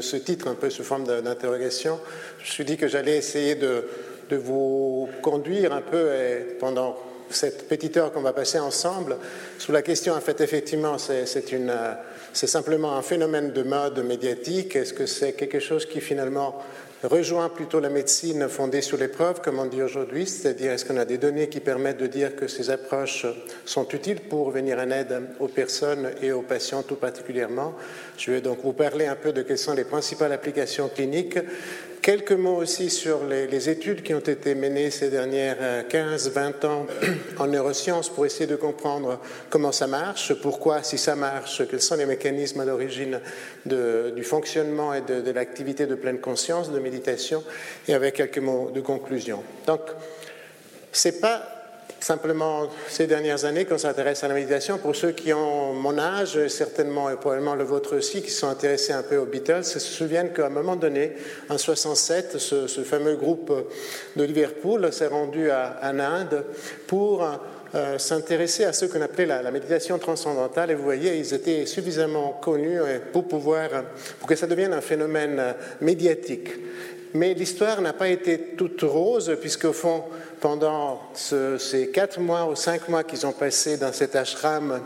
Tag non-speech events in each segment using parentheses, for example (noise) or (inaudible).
ce, titre un peu sous forme d'interrogation. Je me suis dit que j'allais essayer de, vous conduire un peu pendant cette petite heure qu'on va passer ensemble sous la question, en fait, effectivement, c'est c'est simplement un phénomène de mode médiatique Est-ce que c'est quelque chose qui finalement rejoint plutôt la médecine fondée sur les preuves, comme on dit aujourd'hui, c'est-à-dire est-ce qu'on a des données qui permettent de dire que ces approches sont utiles pour venir en aide aux personnes et aux patients tout particulièrement? Je vais donc vous parler un peu de quelles sont les principales applications cliniques Quelques mots aussi sur les, études qui ont été menées ces dernières 15-20 ans en neurosciences pour essayer de comprendre comment ça marche, pourquoi, si ça marche, quels sont les mécanismes à l'origine du fonctionnement et de, de l'activité de pleine conscience, de méditation, et avec quelques mots de conclusion. Donc, c'est pas simplement ces dernières années qu'on s'intéresse à la méditation. Pour ceux qui ont mon âge, certainement et probablement le vôtre aussi, qui sont intéressés un peu aux Beatles, se souviennent qu'à un moment donné, en 67, ce, fameux groupe de Liverpool s'est rendu à, en Inde pour euh, s'intéresser à ce qu'on appelait la, la, méditation transcendantale. Et vous voyez, ils étaient suffisamment connus pour pouvoir, pour que ça devienne un phénomène médiatique. Mais l'histoire n'a pas été toute rose, puisqu'au fond, pendant ces quatre mois ou cinq mois qu'ils ont passé dans cet ashram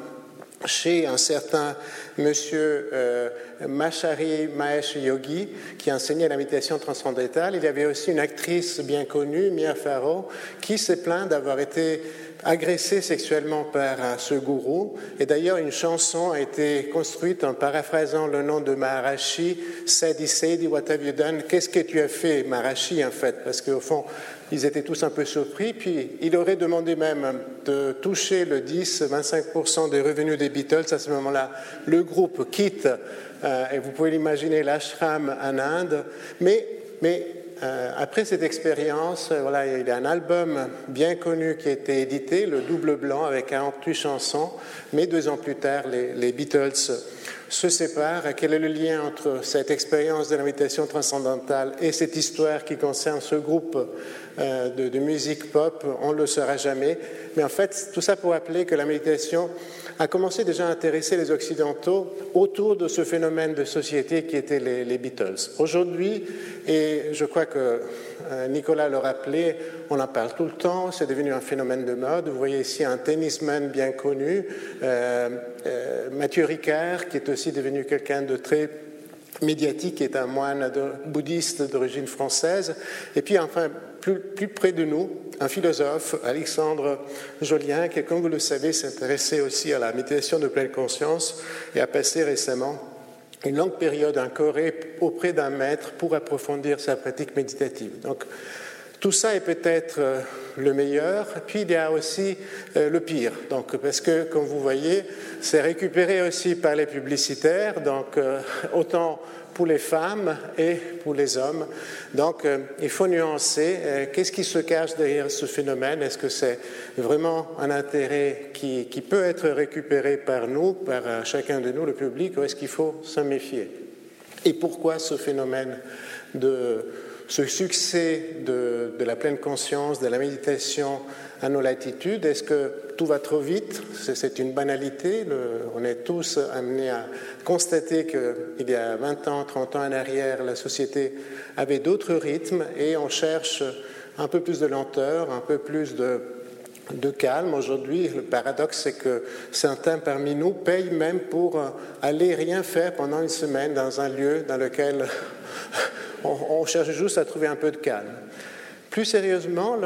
chez un certain monsieur euh, Machari Mahesh Yogi, qui enseignait la méditation transcendantale. Il y avait aussi une actrice bien connue, Mia Farrow, qui s'est plainte d'avoir été agressée sexuellement par ce gourou. Et d'ailleurs, une chanson a été construite en paraphrasant le nom de Maharashi, Sadi Sadi, what have you done? Qu'est-ce que tu as fait, Maharashi, en fait? Parce qu'au fond, ils étaient tous un peu surpris, puis il aurait demandé même de toucher le 10-25% des revenus des Beatles. À ce moment-là, le groupe quitte, euh, et vous pouvez l'imaginer, l'ashram en Inde. Mais, mais euh, après cette expérience, euh, voilà, il y a un album bien connu qui a été édité, le Double Blanc, avec 48 chansons, mais deux ans plus tard, les, les Beatles se séparent. Quel est le lien entre cette expérience de la méditation transcendantale et cette histoire qui concerne ce groupe euh, de, musique pop, on ne le saura jamais. Mais en fait, tout ça pour rappeler que la méditation a commencé déjà à intéresser les Occidentaux autour de ce phénomène de société qui était les, Beatles. Aujourd'hui, et je crois que euh, Nicolas le rappelait, on en parle tout le temps, c'est devenu un phénomène de mode. Vous voyez ici un tennisman bien connu, euh, Mathieu Ricard, qui est aussi devenu quelqu'un de très médiatique, qui est un moine bouddhiste d'origine française. Et puis enfin, plus, près de nous, un philosophe, Alexandre Jolien, qui, comme vous le savez, s'intéressait aussi à la méditation de pleine conscience et a passé récemment une longue période en Corée auprès d'un maître pour approfondir sa pratique méditative. Donc, tout ça est peut-être euh, le meilleur, puis il y a aussi euh, le pire. Donc, parce que, comme vous voyez, c'est récupéré aussi par les publicitaires, donc euh, autant pour les femmes et pour les hommes. Donc, il faut nuancer. Qu'est-ce qui se cache derrière ce phénomène? Est-ce que c'est vraiment un intérêt qui, peut être récupéré par nous, par chacun de nous, le public, ou est-ce qu'il faut s'en méfier? Et pourquoi ce phénomène de ce succès de, la pleine conscience, de la méditation à nos latitudes Est-ce que tout va trop vite? C'est une banalité. on est tous amenés à constater qu'il y a 20 ans, 30 ans en arrière, la société avait d'autres rythmes et on cherche un peu plus de lenteur, un peu plus de, de calme. Aujourd'hui, le paradoxe, c'est que certains parmi nous payent même pour aller rien faire pendant une semaine dans un lieu dans lequel (laughs) on cherche juste à trouver un peu de calme. Plus sérieusement,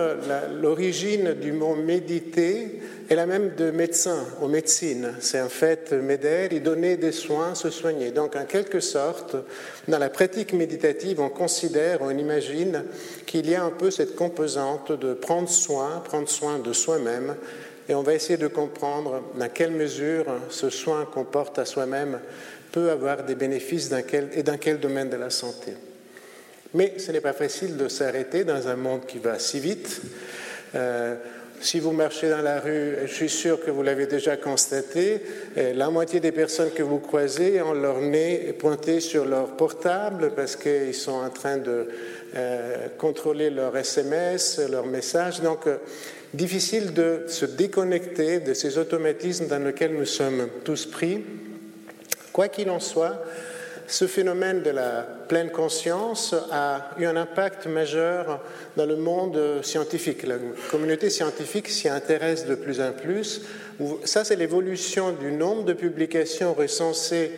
l'origine du mot méditer est la même de médecin ou médecine. C'est en fait méder, y donner des soins, se soigner. Donc, en quelque sorte, dans la pratique méditative, on considère, on imagine qu'il y a un peu cette composante de prendre soin, prendre soin de soi-même. Et on va essayer de comprendre dans quelle mesure ce soin qu'on porte à soi-même peut avoir des bénéfices et dans quel domaine de la santé. Mais ce n'est pas facile de s'arrêter dans un monde qui va si vite. Euh, si vous marchez dans la rue, je suis sûr que vous l'avez déjà constaté, euh, la moitié des personnes que vous croisez ont leur nez pointé sur leur portable parce qu'ils sont en train de euh, contrôler leur SMS, leurs messages. Donc, difficile de se déconnecter de ces automatismes dans lesquels nous sommes tous pris. Quoi qu'il en soit, ce phénomène de la pleine conscience a eu un impact majeur dans le monde scientifique. La communauté scientifique s'y intéresse de plus en plus. Ça, c'est l'évolution du nombre de publications recensées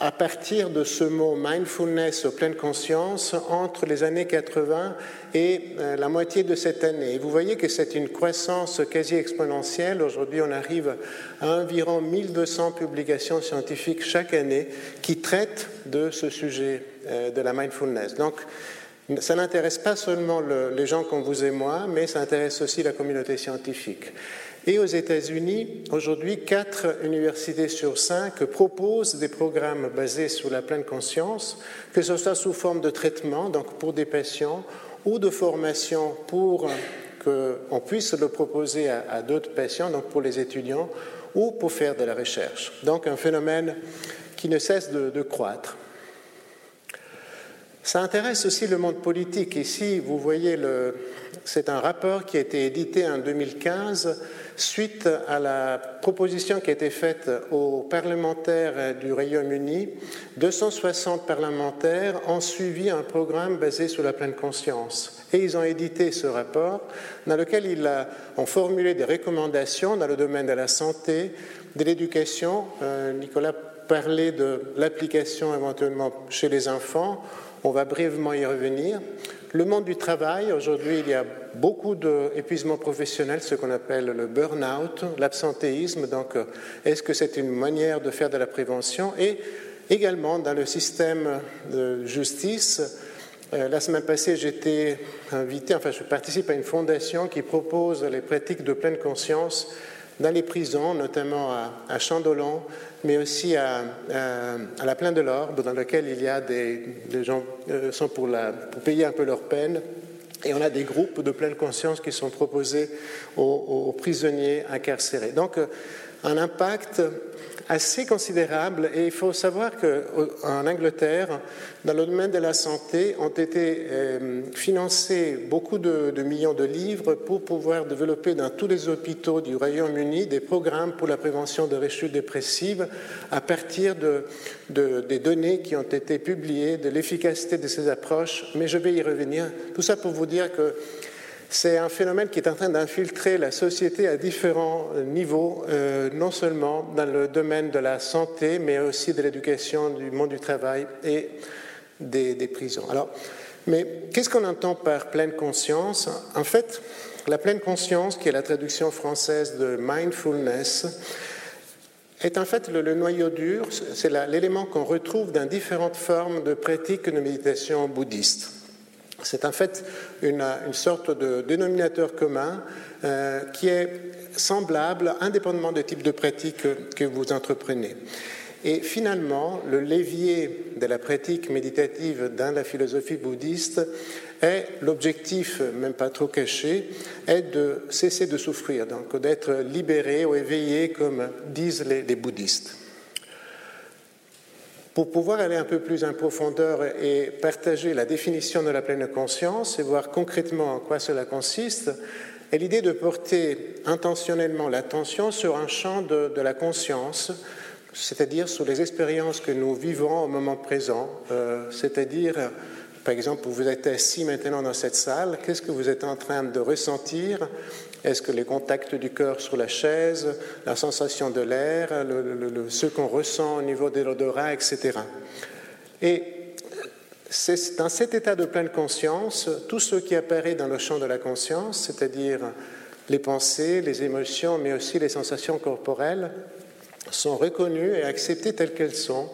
à partir de ce mot mindfulness, pleine conscience, entre les années 80 et euh, la moitié de cette année. vous voyez que c'est une croissance quasi exponentielle. Aujourd'hui, on arrive à environ 1200 publications scientifiques chaque année qui traitent de ce sujet euh, de la mindfulness. Donc, ça n'intéresse pas seulement les gens comme vous et moi, mais ça intéresse aussi la communauté scientifique. Et aux États-Unis, aujourd'hui, quatre universités sur cinq proposent des programmes basés sur la pleine conscience, que ce soit sous forme de traitement, donc pour des patients, ou de formation pour qu'on puisse le proposer à, d'autres patients, donc pour les étudiants, ou pour faire de la recherche. Donc un phénomène qui ne cesse de, de croître. Ça intéresse aussi le monde politique. Ici, vous voyez, c'est un rapport qui a été édité en 2015 suite à la proposition qui a été faite aux parlementaires du Royaume-Uni. 260 parlementaires ont suivi un programme basé sur la pleine conscience. Et ils ont édité ce rapport dans lequel ils ont formulé des recommandations dans le domaine de la santé, de l'éducation. Euh, Nicolas parlait de l'application éventuellement chez les enfants on va brièvement y revenir. Le monde du travail, aujourd'hui, il y a beaucoup d'épuisement professionnel, ce qu'on appelle le burn-out, l'absentéisme. Donc, euh, est-ce que c'est une manière de faire de la prévention? Et également, dans le système de justice, euh, la semaine passée, j'étais invité, enfin, je participe à une fondation qui propose les pratiques de pleine conscience dans les prisons, notamment à, à Chandolan, mais aussi à, la Plaine de l'Orbe, dans laquelle il y a des, gens euh, sont pour, payer un peu leur peine. Et on a des groupes de pleine conscience qui sont proposés aux, aux prisonniers incarcérés. Donc, euh, un impact assez considérable et il faut savoir qu'en Angleterre, dans le domaine de la santé, ont été euh, financés beaucoup de, millions de livres pour pouvoir développer dans tous les hôpitaux du Royaume-Uni des programmes pour la prévention de rechutes dépressives à partir de, des données qui ont été publiées, de l'efficacité de ces approches, mais je vais y revenir. Tout ça pour vous dire que c'est un phénomène qui est en train d'infiltrer la société à différents niveaux, euh, non seulement dans le domaine de la santé, mais aussi de l'éducation, du monde du travail et des, prisons. Alors, mais qu'est-ce qu'on entend par pleine conscience? En fait, la pleine conscience, qui est la traduction française de mindfulness, est en fait le, le noyau dur, c'est l'élément qu'on retrouve dans différentes formes de pratiques de méditation bouddhiste. C'est en fait une, sorte de dénominateur commun euh, qui est semblable indépendamment du type de pratique que vous entreprenez. Et finalement, le levier de la pratique méditative dans la philosophie bouddhiste est l'objectif, même pas trop caché, est de cesser de souffrir, donc d'être libéré ou éveillé, comme disent les bouddhistes. Pour pouvoir aller un peu plus en profondeur et partager la définition de la pleine conscience et voir concrètement en quoi cela consiste, est l'idée de porter intentionnellement l'attention sur un champ de, la conscience, c'est-à-dire sur les expériences que nous vivons au moment présent, euh, c'est-à-dire par exemple, vous êtes assis maintenant dans cette salle, qu'est-ce que vous êtes en train de ressentir Est-ce que les contacts du cœur sur la chaise, la sensation de l'air, ce qu'on ressent au niveau de l'odorat, etc. Et c'est dans cet état de pleine conscience, tout ce qui apparaît dans le champ de la conscience, c'est-à-dire les pensées, les émotions, mais aussi les sensations corporelles, sont reconnues et acceptées telles qu'elles sont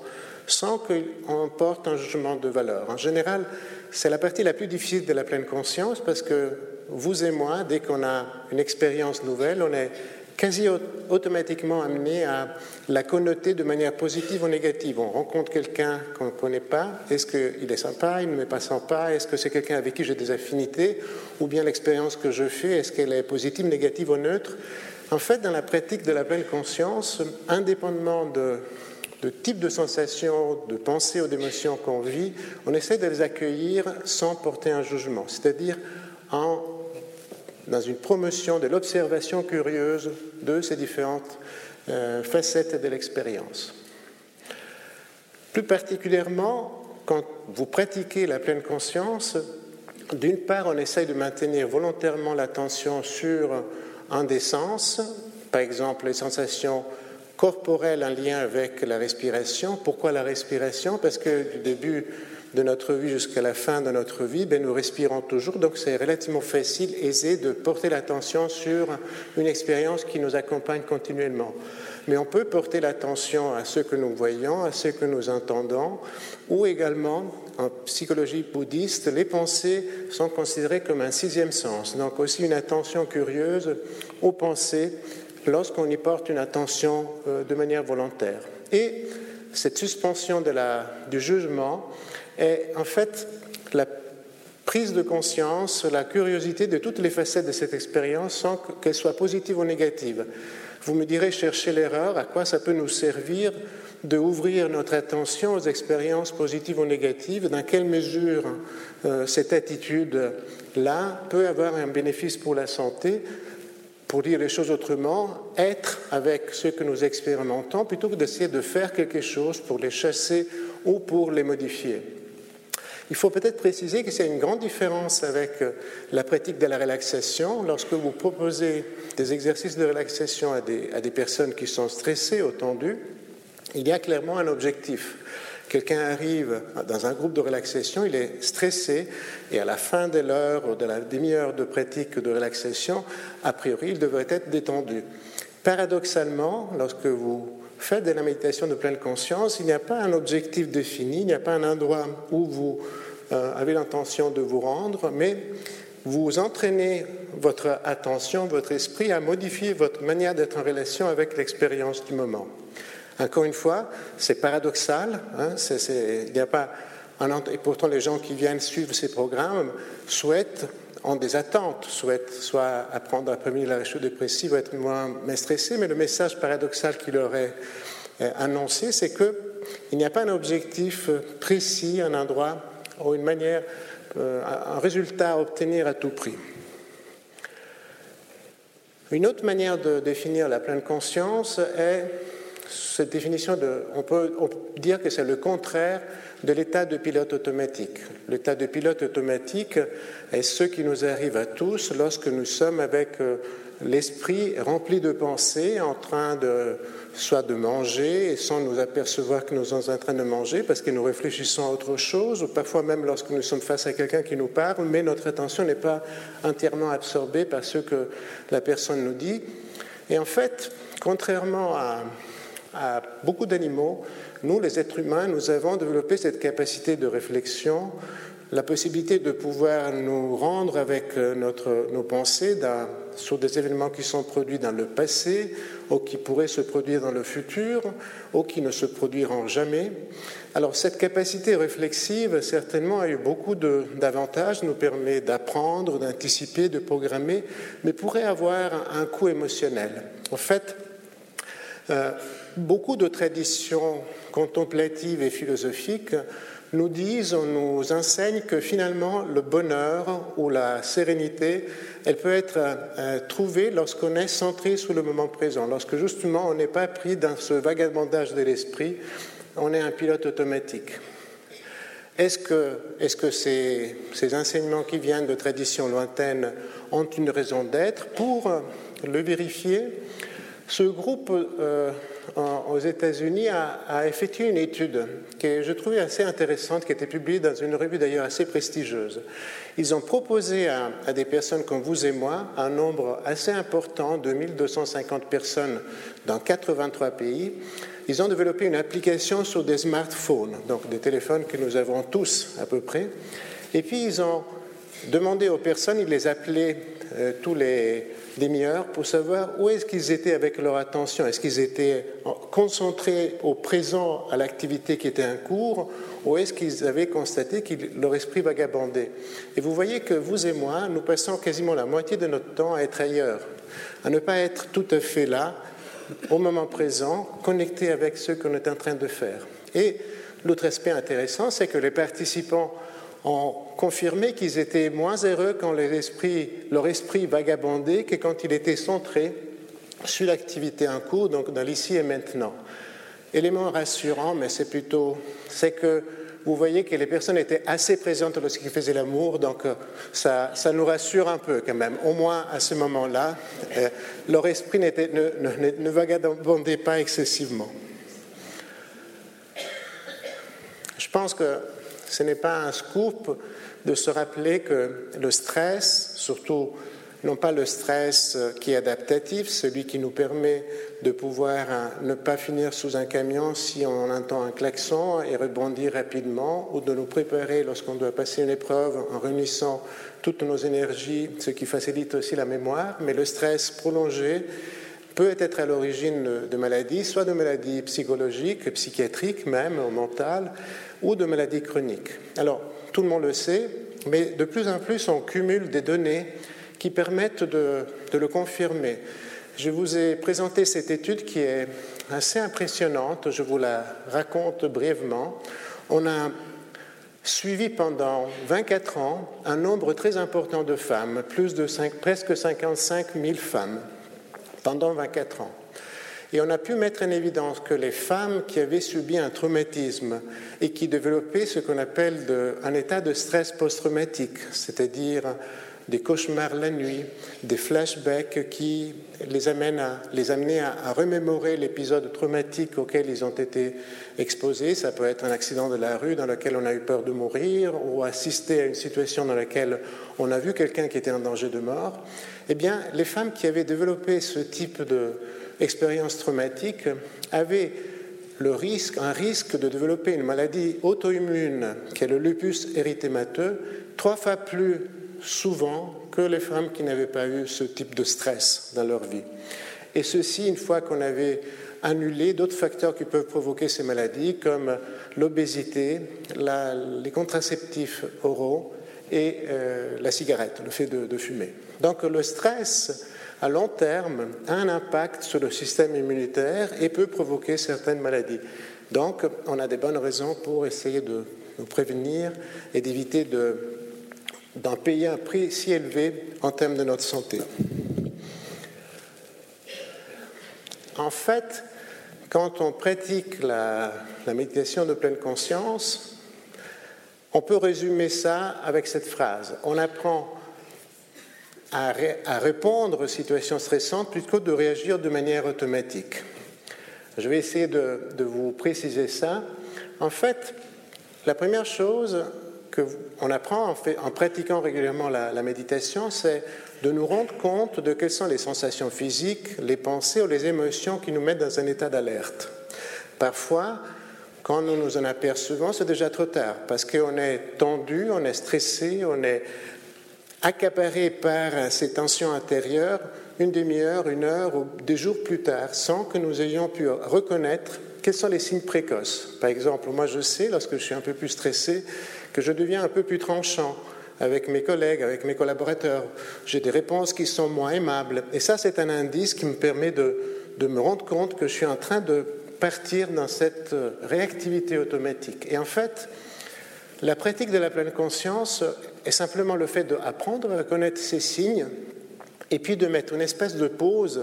sans qu'on porte un jugement de valeur. En général, c'est la partie la plus difficile de la pleine conscience parce que vous et moi, dès qu'on a une expérience nouvelle, on est quasi automatiquement amené à la connoter de manière positive ou négative. On rencontre quelqu'un qu'on ne connaît pas, est-ce qu'il est sympa, il ne m'est pas sympa, est-ce que c'est quelqu'un avec qui j'ai des affinités, ou bien l'expérience que je fais, est-ce qu'elle est positive, négative ou neutre? En fait, dans la pratique de la pleine conscience, indépendamment de de type de sensations, de pensées ou d'émotions qu'on vit, on essaie de les accueillir sans porter un jugement, c'est-à-dire en, dans une promotion de l'observation curieuse de ces différentes euh, facettes de l'expérience. Plus particulièrement, quand vous pratiquez la pleine conscience, d'une part, on essaye de maintenir volontairement l'attention sur un des sens, par exemple les sensations corporelles en lien avec la respiration. Pourquoi la respiration? Parce que du début de notre vie jusqu'à la fin de notre vie, ben, nous respirons toujours, donc c'est relativement facile, aisé de porter l'attention sur une expérience qui nous accompagne continuellement. Mais on peut porter l'attention à ce que nous voyons, à ce que nous entendons, ou également, en psychologie bouddhiste, les pensées sont considérées comme un sixième sens, donc aussi une attention curieuse aux pensées lorsqu'on y porte une attention euh, de manière volontaire. Et cette suspension de la, du jugement est en fait la prise de conscience, la curiosité de toutes les facettes de cette expérience sans qu'elle soit positive ou négative. Vous me direz, chercher l'erreur, à quoi ça peut nous servir de ouvrir notre attention aux expériences positives ou négatives, dans quelle mesure euh, cette attitude-là peut avoir un bénéfice pour la santé, pour dire les choses autrement, être avec ce que nous expérimentons plutôt que d'essayer de faire quelque chose pour les chasser ou pour les modifier. Il faut peut-être préciser que c'est une grande différence avec euh, la pratique de la relaxation. Lorsque vous proposez des exercices de relaxation à des, à des personnes qui sont stressées ou tendues, il y a clairement un objectif. Quelqu'un arrive dans un groupe de relaxation, il est stressé et à la fin de l'heure ou de la demi-heure de pratique de relaxation, a priori, il devrait être détendu. Paradoxalement, lorsque vous faites de la méditation de pleine conscience, il n'y a pas un objectif défini, il n'y a pas un endroit où vous euh, avez l'intention de vous rendre, mais vous entraînez votre attention, votre esprit à modifier votre manière d'être en relation avec l'expérience du moment. Encore une fois, c'est paradoxal, hein, il n'y a pas et pourtant les gens qui viennent suivre ces programmes souhaitent ont des attentes, souhaitent soit apprendre à prévenir la rechute dépressive ou être moins, stressés, mais le message paradoxal qu'il est euh, annoncé, c'est qu'il n'y a pas un objectif précis, un endroit ou une manière, euh, un résultat à obtenir à tout prix. Une autre manière de définir la pleine conscience est cette définition on peut, dire que c'est le contraire de l'état de pilote automatique. L'état de pilote automatique est ce qui nous arrive à tous lorsque nous sommes avec euh, l'esprit rempli de pensées, en train de soit de manger et sans nous apercevoir que nous sommes en train de manger parce que nous réfléchissons à autre chose, ou parfois même lorsque nous sommes face à quelqu'un qui nous parle, mais notre attention n'est pas entièrement absorbée par ce que la personne nous dit. Et en fait, contrairement à, à beaucoup d'animaux, nous, les êtres humains, nous avons développé cette capacité de réflexion, la possibilité de pouvoir nous rendre avec euh, notre, nos pensées sur des événements qui sont produits dans le passé ou qui pourraient se produire dans le futur ou qui ne se produiront jamais. Alors cette capacité réflexive, certainement, a eu beaucoup d'avantages, nous permet d'apprendre, d'anticiper, de programmer, mais pourrait avoir un coût émotionnel. En fait, euh, beaucoup de traditions contemplatives et philosophiques nous disent, nous enseignent que finalement le bonheur ou la sérénité, elle peut être euh, trouvée lorsqu'on est centré sur le moment présent, lorsque justement on n'est pas pris dans ce vagabondage de l'esprit, on est un pilote automatique. Est-ce que, est que ces, ces, enseignements qui viennent de traditions lointaines ont une raison d'être? Pour le vérifier, ce groupe euh, aux États-Unis a, effectué une étude que je trouvais assez intéressante, qui été publiée dans une revue d'ailleurs assez prestigieuse. Ils ont proposé à, à, des personnes comme vous et moi un nombre assez important de 1250 personnes dans 83 pays. Ils ont développé une application sur des smartphones, donc des téléphones que nous avons tous à peu près. Et puis ils ont demandé aux personnes, ils les appelaient euh, tous les demi-heures pour savoir où est-ce qu'ils étaient avec leur attention. Est-ce qu'ils étaient concentrés au présent à l'activité qui était en cours ou est-ce qu'ils avaient constaté que leur esprit vagabondait Et vous voyez que vous et moi, nous passons quasiment la moitié de notre temps à être ailleurs, à ne pas être tout à fait là, au moment présent, connecté avec ce qu'on est en train de faire. Et l'autre aspect intéressant, c'est que les participants ont confirmé qu'ils étaient moins heureux quand leur esprit vagabondait que quand il était centré sur l'activité en cours, donc dans l'ici et maintenant. élément rassurant, mais c'est plutôt, c'est que vous voyez que les personnes étaient assez présentes lorsqu'ils faisaient l'amour, donc euh, ça, ça, nous rassure un peu quand même. Au moins à ce moment-là, euh, leur esprit ne, ne, ne vagabondait pas excessivement. Je pense que ce n'est pas un scoop de se rappeler que le stress, surtout non pas le stress qui est adaptatif, celui qui nous permet de pouvoir hein, ne pas finir sous un camion si on entend un klaxon et rebondir rapidement, ou de nous préparer lorsqu'on doit passer une épreuve en réunissant toutes nos énergies, ce qui facilite aussi la mémoire, mais le stress prolongé peut être à l'origine de maladies, soit de maladies psychologiques, psychiatriques même, mentales, ou de maladies chroniques. Alors, tout le monde le sait, mais de plus en plus on cumule des données qui permettent de, le confirmer. Je vous ai présenté cette étude qui est assez impressionnante, je vous la raconte brièvement. On a suivi pendant 24 ans un nombre très important de femmes, plus de presque 55 000 femmes, pendant 24 ans. Et on a pu mettre en évidence que les femmes qui avaient subi un traumatisme et qui développaient ce qu'on appelle un état de stress post-traumatique, c'est-à-dire des cauchemars la nuit, des flashbacks qui les, amènent à, les amenaient à, remémorer l'épisode traumatique auquel ils ont été exposés. Ça peut être un accident de la rue dans lequel on a eu peur de mourir ou assister à une situation dans laquelle on a vu quelqu'un qui était en danger de mort. Eh bien, les femmes qui avaient développé ce type d'expérience traumatique avaient le risque, un risque de développer une maladie auto-immune, qui est le lupus érythémateux, trois fois plus souvent que les femmes qui n'avaient pas eu ce type de stress dans leur vie. Et ceci, une fois qu'on avait annulé d'autres facteurs qui peuvent provoquer ces maladies, comme l'obésité, les contraceptifs oraux et euh, la cigarette, le fait de fumer. Donc le stress, à long terme, a un impact sur le système immunitaire et peut provoquer certaines maladies. Donc on a des bonnes raisons pour essayer de nous prévenir et d'éviter de d'en payer un prix si élevé en termes de notre santé. En fait, quand on pratique la, méditation de pleine conscience, on peut résumer ça avec cette phrase. On apprend à, répondre aux situations stressantes plutôt que de réagir de manière automatique. Je vais essayer de, vous préciser ça. En fait, la première chose, qu'on apprend en, pratiquant régulièrement la méditation, c'est de nous rendre compte de quelles sont les sensations physiques, les pensées ou les émotions qui nous mettent dans un état d'alerte. Parfois, quand nous nous en apercevons, c'est déjà trop tard, parce qu'on est tendu, on est stressé, on est accaparé par ces tensions intérieures une demi-heure, une heure ou des jours plus tard, sans que nous ayons pu reconnaître quels sont les signes précoces. Par exemple, moi je sais, lorsque je suis un peu plus stressé, que je deviens un peu plus tranchant avec mes collègues, avec mes collaborateurs. J'ai des réponses qui sont moins aimables. Et ça, c'est un indice qui me permet de, de, me rendre compte que je suis en train de partir dans cette euh, réactivité automatique. Et en fait, la pratique de la pleine conscience est simplement le fait d'apprendre à reconnaître ces signes et puis de mettre une espèce de pause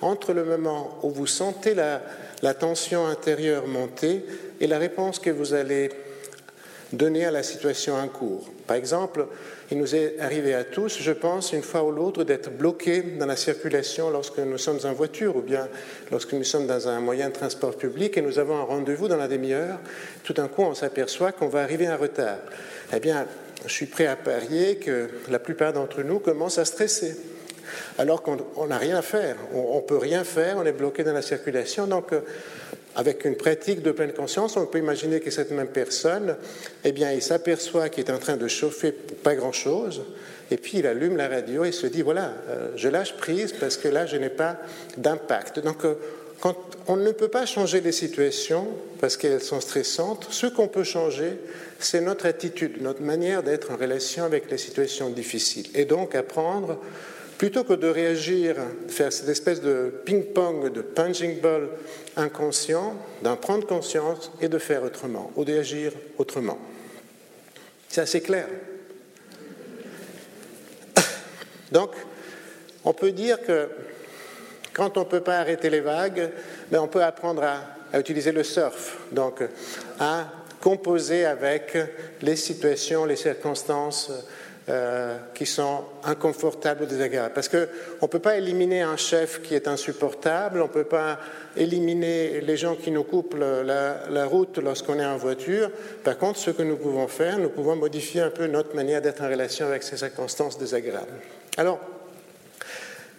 entre le moment où vous sentez la, la tension intérieure monter et la réponse que vous allez donner à la situation en cours. Par exemple, il nous est arrivé à tous, je pense, une fois ou l'autre, d'être bloqués dans la circulation lorsque nous sommes en voiture ou bien lorsque nous sommes dans un moyen de transport public et nous avons un rendez-vous dans la demi-heure. Tout d'un coup, on s'aperçoit qu'on va arriver en retard. Eh bien, je suis prêt à parier que la plupart d'entre nous commencent à stresser alors qu'on n'a rien à faire. On ne peut rien faire, on est bloqué dans la circulation. Donc, euh, avec une pratique de pleine conscience, on peut imaginer que cette même personne, eh bien, il s'aperçoit qu'il est en train de chauffer pour pas grand-chose, et puis il allume la radio et se dit, voilà, euh, je lâche prise parce que là, je n'ai pas d'impact. Donc, euh, quand on ne peut pas changer les situations parce qu'elles sont stressantes, ce qu'on peut changer, c'est notre attitude, notre manière d'être en relation avec les situations difficiles. Et donc apprendre Plutôt que de réagir, faire cette espèce de ping-pong, de punching ball inconscient, d'en prendre conscience et de faire autrement, ou d'agir autrement. C'est assez clair. (coughs) Donc, on peut dire que Quand on ne peut pas arrêter les vagues, mais ben, on peut apprendre à, à utiliser le surf, donc à composer avec les situations, les circonstances euh, qui sont inconfortables ou désagréables. Parce qu'on ne peut pas éliminer un chef qui est insupportable, on ne peut pas éliminer les gens qui nous coupent la, la route lorsqu'on est en voiture. Par contre, ce que nous pouvons faire, nous pouvons modifier un peu notre manière d'être en relation avec ces circonstances désagréables. Alors,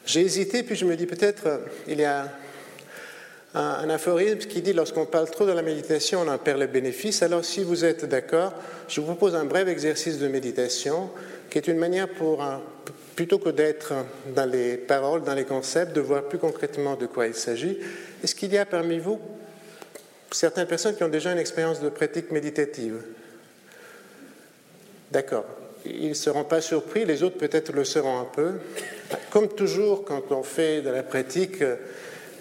j'ai hésité, puis je me dis peut-être, il y a un, aphorisme qui dit lorsqu'on parle trop de la méditation, on en perd le bénéfice. Alors, si vous êtes d'accord, je vous propose un bref exercice de méditation qui est une manière pour, plutôt que d'être dans les paroles, dans les concepts, de voir plus concrètement de quoi il s'agit. Est-ce qu'il y a parmi vous certaines personnes qui ont déjà une expérience de pratique méditative? D'accord. Ils ne seront pas surpris, les autres peut-être le seront un peu. Comme toujours, quand on fait de la pratique,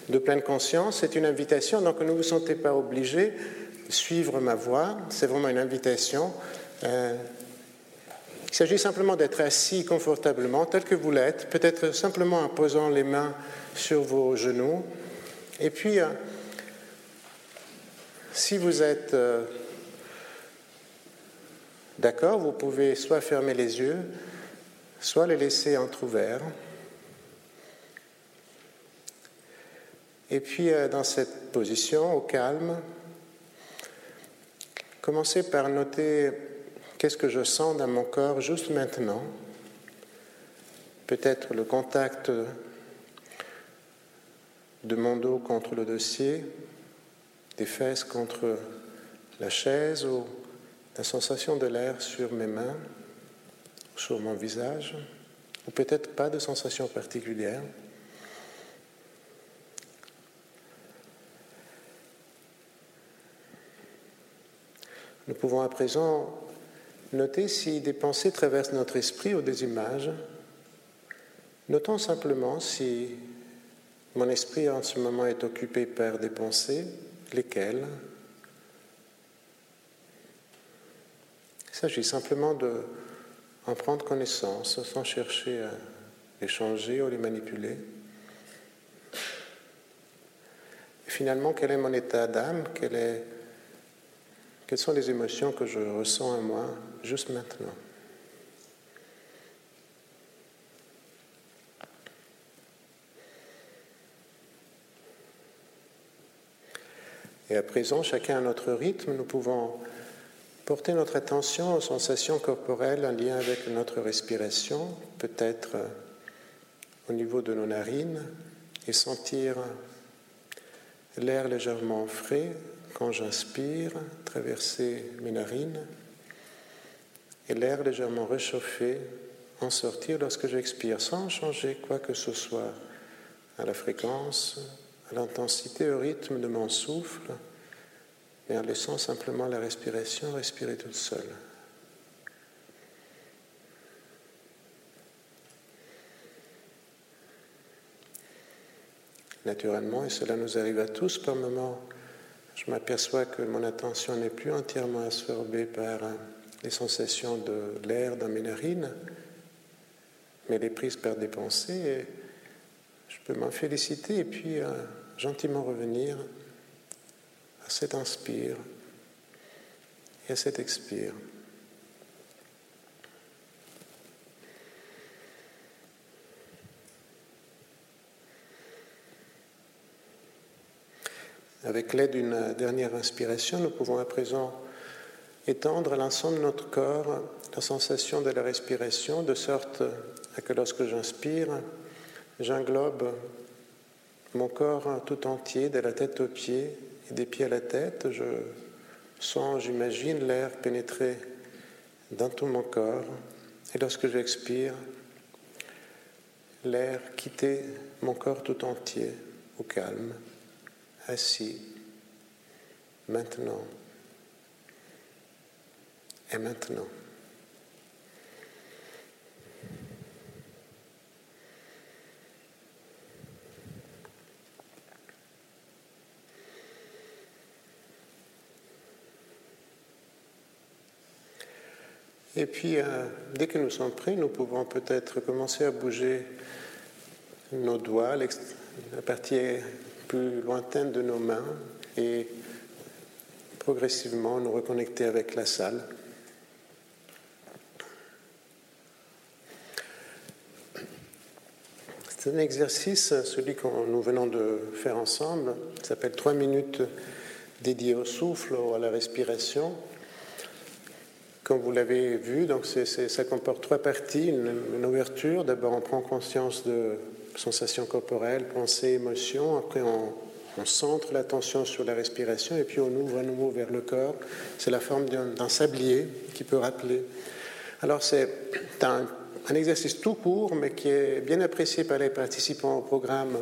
de pleine conscience. C'est une invitation, donc ne vous sentez pas obligé de suivre ma voie. C'est vraiment une invitation. Euh, il s'agit simplement d'être assis confortablement, tel que vous l'êtes, peut-être simplement en posant les mains sur vos genoux. Et puis, euh, si vous êtes euh, d'accord, vous pouvez soit fermer les yeux, soit les laisser entrouverts. Et puis, euh, dans cette position, au calme, commencez par noter qu'est-ce que je sens dans mon corps juste maintenant. Peut-être le contact de mon dos contre le dossier, des fesses contre la chaise ou la sensation de l'air sur mes mains, sur mon visage, ou peut-être pas de sensation particulière. Nous pouvons à présent noter si des pensées traversent notre esprit ou des images. Notons simplement si mon esprit en ce moment est occupé par des pensées, lesquelles? S'agit simplement de en prendre connaissance sans chercher à les changer ou les manipuler. Et finalement, quel est mon état d'âme? Quelles sont les émotions que je ressens en moi juste maintenant? Et à présent, chacun à notre rythme, nous pouvons porter notre attention aux sensations corporelles en lien avec notre respiration, peut-être au niveau de nos narines, et sentir l'air légèrement frais quand j'inspire, traverser mes narines et l'air légèrement réchauffé en sortir lorsque j'expire, sans changer quoi que ce soit à la fréquence, à l'intensité, au rythme de mon souffle, mais en laissant simplement la respiration respirer toute seule. Naturellement, et cela nous arrive à tous par moments, je m'aperçois que mon attention n'est plus entièrement absorbée par euh, les sensations de l'air dans mes narines, mais elle est prise par des pensées. Et je peux m'en féliciter et puis euh, gentiment revenir à cet inspire et à cet expire. Avec l'aide d'une dernière inspiration, nous pouvons à présent étendre à l'ensemble de notre corps la sensation de la respiration, de sorte que lorsque j'inspire, j'englobe mon corps tout entier, de la tête aux pieds des pieds à la tête. Je sens, j'imagine, l'air pénétrer dans tout mon corps. Et lorsque j'expire, l'air quitter mon corps tout entier au calme assis, maintenant et maintenant. Et puis, euh, dès que nous sommes prêts, nous pouvons peut-être commencer à bouger nos doigts, la partie plus lointaine de nos mains et progressivement nous reconnecter avec la salle. C'est un exercice, celui que nous venons de faire ensemble, s'appelle trois minutes dédiées au souffle ou à la respiration. Comme vous l'avez vu, donc ça comporte trois parties. Une, ouverture, d'abord on prend conscience de sensations corporelles, pensées, émotions. Après on, centre l'attention sur la respiration et puis on ouvre à nouveau vers le corps. C'est la forme d'un sablier qui peut rappeler. Alors c'est un un exercice tout court, mais qui est bien apprécié par les participants au programme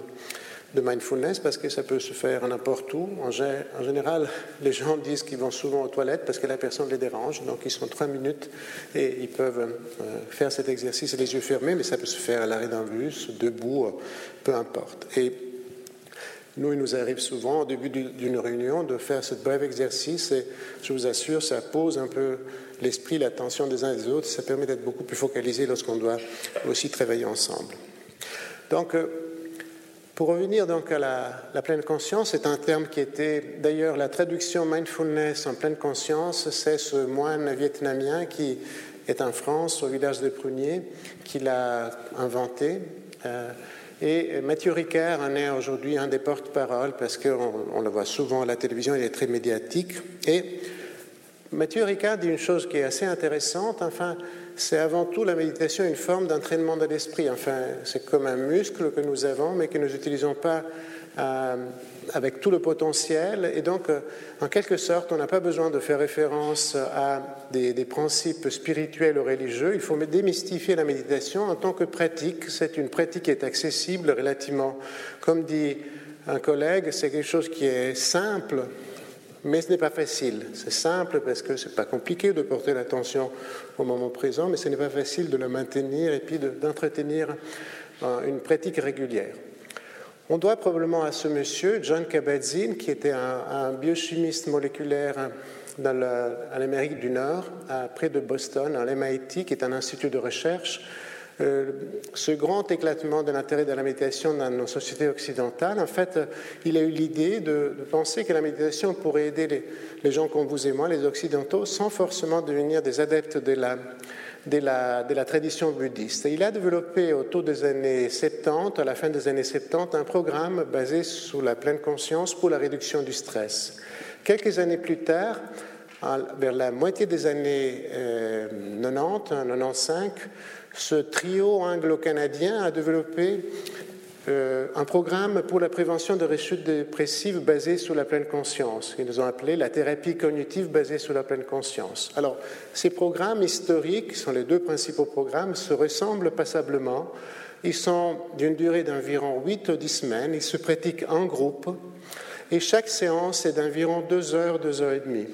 de mindfulness parce que ça peut se faire n'importe où. En, général, les gens (laughs) disent qu'ils vont souvent aux toilettes parce que la personne les dérange, donc ils sont trois minutes et ils peuvent euh, faire cet exercice les yeux fermés, mais ça peut se faire à l'arrêt d'un bus, debout, euh, peu importe. Et nous, il nous arrive souvent au début d'une réunion de faire ce bref exercice et je vous assure, ça pose un peu l'esprit, l'attention des uns et des autres. Ça permet d'être beaucoup plus focalisé lorsqu'on doit aussi travailler ensemble. Donc, euh, pour revenir donc à la, pleine conscience, c'est un terme qui était d'ailleurs la traduction mindfulness en pleine conscience, c'est ce moine vietnamien qui est en France, au village de Prunier, qui l'a inventé. Euh, et Mathieu Ricard en est aujourd'hui un des porte-parole parce qu'on on le voit souvent à la télévision, il est très médiatique. Et Mathieu Ricard dit une chose qui est assez intéressante. Enfin, c'est avant tout la méditation une forme d'entraînement de l'esprit. Enfin, c'est comme un muscle que nous avons, mais que nous n'utilisons pas euh, avec tout le potentiel. Et donc, euh, en quelque sorte, on n'a pas besoin de faire référence à des, des, principes spirituels ou religieux. Il faut démystifier la méditation en tant que pratique. C'est une pratique qui est accessible relativement, comme dit un collègue, c'est quelque chose qui est simple mais ce n'est pas facile. C'est simple parce que ce n'est pas compliqué de porter l'attention au moment présent, mais ce n'est pas facile de le maintenir et puis d'entretenir une pratique régulière. On doit probablement à ce monsieur, John Kabat-Zinn, qui était un, biochimiste moléculaire dans l'Amérique du Nord, près de Boston, à l'MIT, qui est un institut de recherche, euh, ce grand éclatement de l'intérêt de la méditation dans nos sociétés occidentales, en fait, il a eu l'idée de, penser que la méditation pourrait aider les, gens comme vous et moi, les occidentaux, sans forcément devenir des adeptes de la, tradition bouddhiste. Il a développé autour des années 70, à la fin des années 70, un programme basé sur la pleine conscience pour la réduction du stress. Quelques années plus tard, vers la moitié des années 90, euh, 95, ce trio anglo-canadien a développé euh, un programme pour la prévention de rechutes dépressives basé sur la pleine conscience. Ils ont appelé la thérapie cognitive basée sur la pleine conscience. Alors, ces programmes historiques, qui sont les deux principaux programmes, se ressemblent passablement. Ils sont d'une durée d'environ 8 ou 10 semaines. Ils se pratiquent en groupe. Et chaque séance est d'environ 2 heures, 2 heures et demie.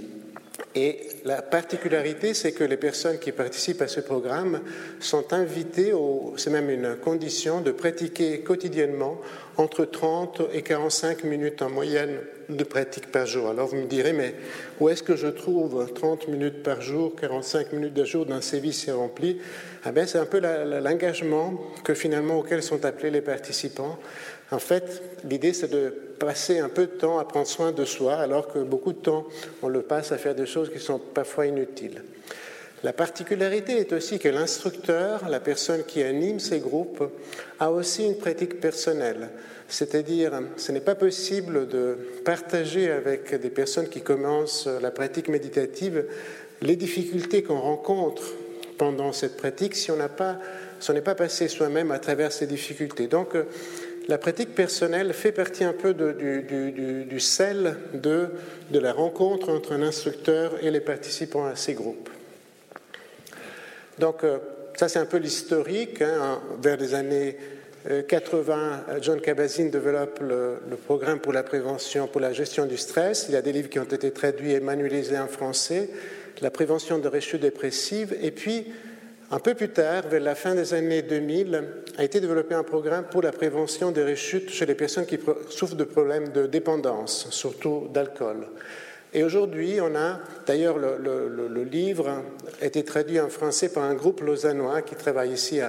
Et la particularité, c'est que les personnes qui participent à ce programme sont invitées, c'est même une condition, de pratiquer quotidiennement entre 30 et 45 minutes en moyenne de pratique par jour. Alors vous me direz, mais où est-ce que je trouve 30 minutes par jour, 45 minutes par jour d'un sévice rempli ah ben, C'est un peu l'engagement auquel sont appelés les participants. En fait, l'idée, c'est de passer un peu de temps à prendre soin de soi, alors que beaucoup de temps, on le passe à faire des choses qui sont parfois inutiles. La particularité est aussi que l'instructeur, la personne qui anime ces groupes, a aussi une pratique personnelle. C'est-à-dire, ce n'est pas possible de partager avec des personnes qui commencent la pratique méditative les difficultés qu'on rencontre pendant cette pratique si on n'est pas passé soi-même à travers ces difficultés. Donc, la pratique personnelle fait partie un peu du, sel de, la rencontre entre un instructeur et les participants à ces groupes. Donc, euh, ça, c'est un peu l'historique. Hein. Vers les années 80, euh, John Kabat-Zinn développe le, programme pour la prévention, pour la gestion du stress. Il y a des livres qui ont été traduits et manualisés en français. La prévention de rechutes dépressives. Et puis, un peu plus tard, vers la fin des années 2000, a été développé un programme pour la prévention des rechutes chez les personnes qui souffrent de problèmes de dépendance, surtout d'alcool. Et aujourd'hui, on a, d'ailleurs, le, livre a été traduit en français par un groupe lausannois qui travaille ici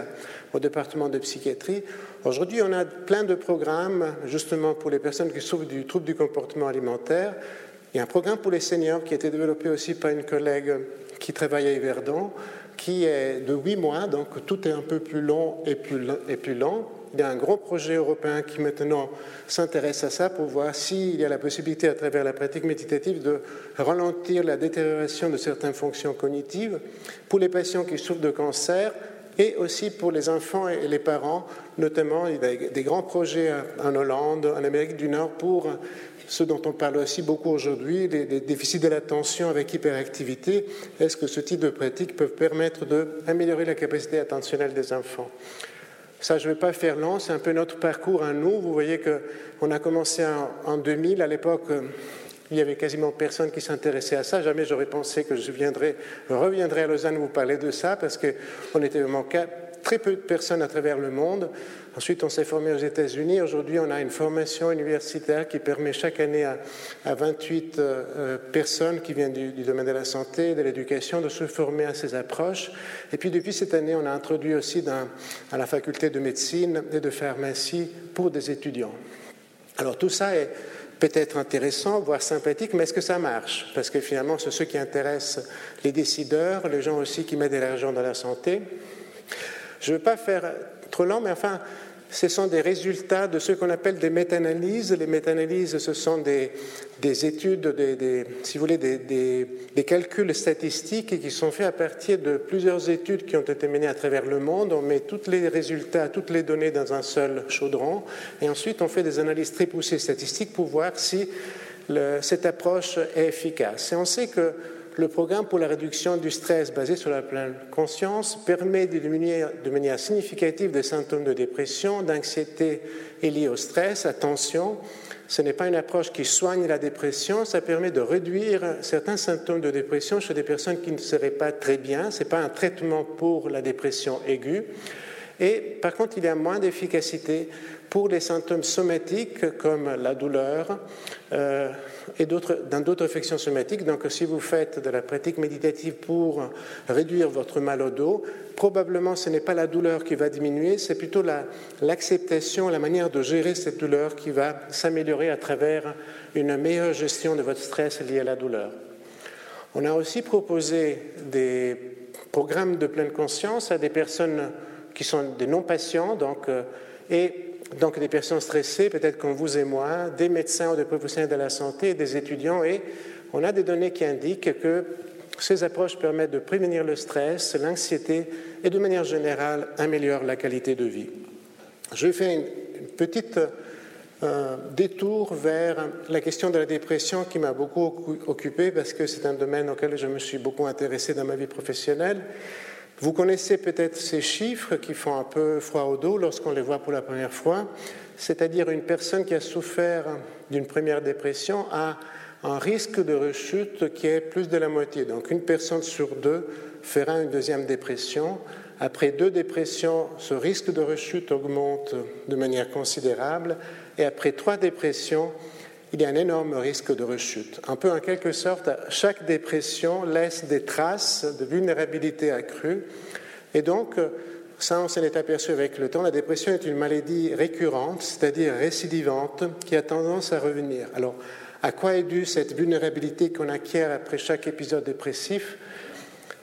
au département de psychiatrie. Aujourd'hui, on a plein de programmes, justement, pour les personnes qui souffrent du trouble du comportement alimentaire. Il y a un programme pour les seniors qui a été développé aussi par une collègue qui travaille à Yverdon, qui est de huit mois, donc tout est un peu plus long et plus, et plus lent. Il y a un gros projet européen qui maintenant s'intéresse à ça pour voir s'il y a la possibilité à travers la pratique méditative de ralentir la détérioration de certaines fonctions cognitives pour les patients qui souffrent de cancer et aussi pour les enfants et les parents, notamment il y a des grands projets en Hollande, en Amérique du Nord pour ce dont on parle aussi beaucoup aujourd'hui, les, déficits de l'attention avec hyperactivité. Est-ce que ce type de pratiques peuvent permettre d'améliorer la capacité attentionnelle des enfants? Ça, je ne vais pas faire long, c'est un peu notre parcours à nous. Vous voyez qu'on a commencé en, 2000. À l'époque, il n'y avait quasiment personne qui s'intéressait à ça. Jamais j'aurais pensé que je viendrais, reviendrai à Lausanne vous parler de ça, parce qu'on était vraiment très peu de personnes à travers le monde. Ensuite, on s'est formé aux États-Unis. Aujourd'hui, on a une formation universitaire qui permet chaque année à, 28 euh, personnes qui viennent du, domaine de la santé de l'éducation de se former à ces approches. Et puis, depuis cette année, on a introduit aussi à la faculté de médecine et de pharmacie pour des étudiants. Alors, tout ça est peut-être intéressant, voire sympathique, mais est-ce que ça marche? Parce que finalement, c'est ce qui intéresse les décideurs, les gens aussi qui mettent de l'argent dans la santé. Je ne veux pas faire trop lent, mais enfin, ce sont des résultats de ce qu'on appelle des méta-analyses. Les méta-analyses, ce sont des, études, des, si vous voulez, des, calculs statistiques qui sont faits à partir de plusieurs études qui ont été menées à travers le monde. On met tous les résultats, toutes les données dans un seul chaudron, et ensuite on fait des analyses très poussées statistiques pour voir si cette approche est efficace. Et on sait que le programme pour la réduction du stress basé sur la pleine conscience permet de diminuer de manière significative des symptômes de dépression, d'anxiété et liés au stress. Attention, ce n'est pas une approche qui soigne la dépression, ça permet de réduire certains symptômes de dépression chez des personnes qui ne seraient pas très bien. Ce n'est pas un traitement pour la dépression aiguë. Et par contre, il y a moins d'efficacité pour les symptômes somatiques comme la douleur euh, et dans d'autres affections somatiques. Donc, si vous faites de la pratique méditative pour réduire votre mal au dos, probablement ce n'est pas la douleur qui va diminuer, c'est plutôt l'acceptation, la, manière de gérer cette douleur qui va s'améliorer à travers une meilleure gestion de votre stress lié à la douleur. On a aussi proposé des programmes de pleine conscience à des personnes qui sont des non-patients, donc, euh, et donc des personnes stressées, peut-être comme vous et moi, des médecins ou des professionnels de la santé, des étudiants, et on a des données qui indiquent que ces approches permettent de prévenir le stress, l'anxiété et de manière générale améliorent la qualité de vie. Je vais faire une petite euh, détour vers la question de la dépression qui m'a beaucoup occupé parce que c'est un domaine auquel je me suis beaucoup intéressé dans ma vie professionnelle. Vous connaissez peut-être ces chiffres qui font un peu froid au dos lorsqu'on les voit pour la première fois, c'est-à-dire une personne qui a souffert d'une première dépression a un risque de rechute qui est plus de la moitié. Donc une personne sur deux fera une deuxième dépression. Après deux dépressions, ce risque de rechute augmente de manière considérable. Et après trois dépressions, il y a un énorme risque de rechute. Un peu en quelque sorte, chaque dépression laisse des traces de vulnérabilité accrue. Et donc, ça, on s'en est aperçu avec le temps. La dépression est une maladie récurrente, c'est-à-dire récidivante, qui a tendance à revenir. Alors, à quoi est due cette vulnérabilité qu'on acquiert après chaque épisode dépressif?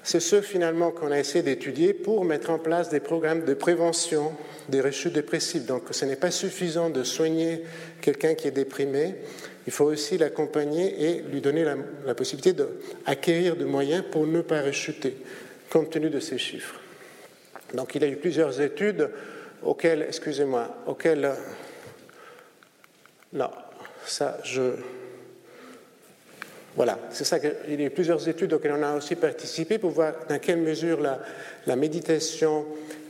C'est ce finalement qu'on a essayé d'étudier pour mettre en place des programmes de prévention des rechutes dépressives. Donc ce n'est pas suffisant de soigner quelqu'un qui est déprimé, il faut aussi l'accompagner et lui donner la, possibilité d'acquérir des moyens pour ne pas rechuter, compte tenu de ces chiffres. Donc il y a eu plusieurs études auxquelles, excusez-moi, auxquelles... Non, ça, je... Voilà, c'est ça qu'il y a eu plusieurs études auxquelles on a aussi participé pour voir dans quelle mesure la, méditation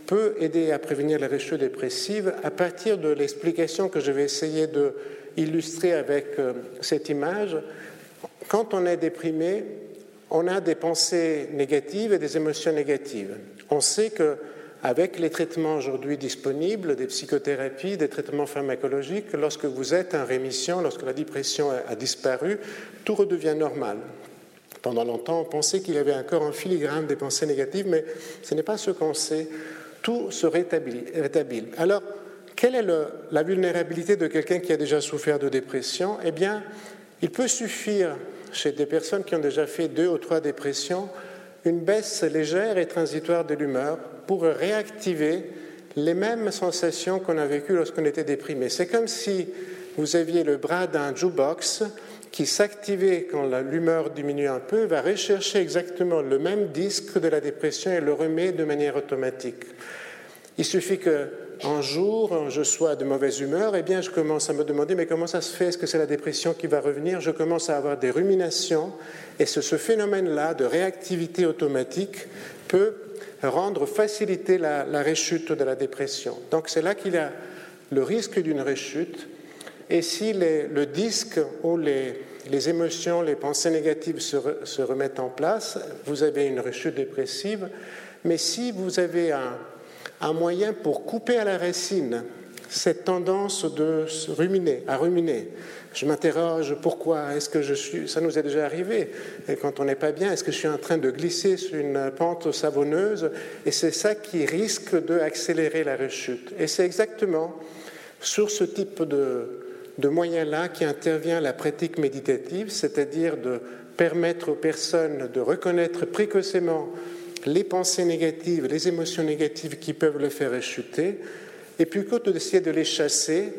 peut aider à prévenir les rechutes dépressives à partir de l'explication que je vais essayer de illustrer avec euh, cette image. Quand on est déprimé, on a des pensées négatives et des émotions négatives. On sait que avec les traitements aujourd'hui disponibles, des psychothérapies, des traitements pharmacologiques, lorsque vous êtes en rémission, lorsque la dépression a disparu, tout redevient normal. Pendant longtemps, on pensait qu'il y avait encore un filigrane des pensées négatives, mais ce n'est pas ce qu'on sait. Tout se rétablit. Alors, quelle est la vulnérabilité de quelqu'un qui a déjà souffert de dépression? Eh bien, il peut suffire chez des personnes qui ont déjà fait deux ou trois dépressions une baisse légère et transitoire de l'humeur pour réactiver les mêmes sensations qu'on a vécues lorsqu'on était déprimé. C'est comme si vous aviez le bras d'un jukebox qui s'activait quand l'humeur diminue un peu, va rechercher exactement le même disque de la dépression et le remet de manière automatique. Il suffit que un jour je sois de mauvaise humeur, eh bien je commence à me demander mais comment ça se fait? Est-ce que c'est la dépression qui va revenir? Je commence à avoir des ruminations et ce, phénomène-là de réactivité automatique peut rendre, faciliter la, rechute de la dépression. Donc c'est là qu'il y a le risque d'une rechute. Et si le disque ou les, les, émotions, les pensées négatives se, se remettent en place, vous avez une rechute dépressive. Mais si vous avez un, un moyen pour couper à la racine cette tendance de ruminer, à ruminer. Je m'interroge pourquoi est-ce que je suis, ça nous est déjà arrivé, et quand on n'est pas bien, est-ce que je suis en train de glisser sur une pente savonneuse? Et c'est ça qui risque d'accélérer la rechute. Et c'est exactement sur ce type de, de moyens-là qui intervient la pratique méditative, c'est-à-dire de permettre aux personnes de reconnaître précocement les pensées négatives, les émotions négatives qui peuvent le faire chuter, et plutôt d'essayer de les chasser,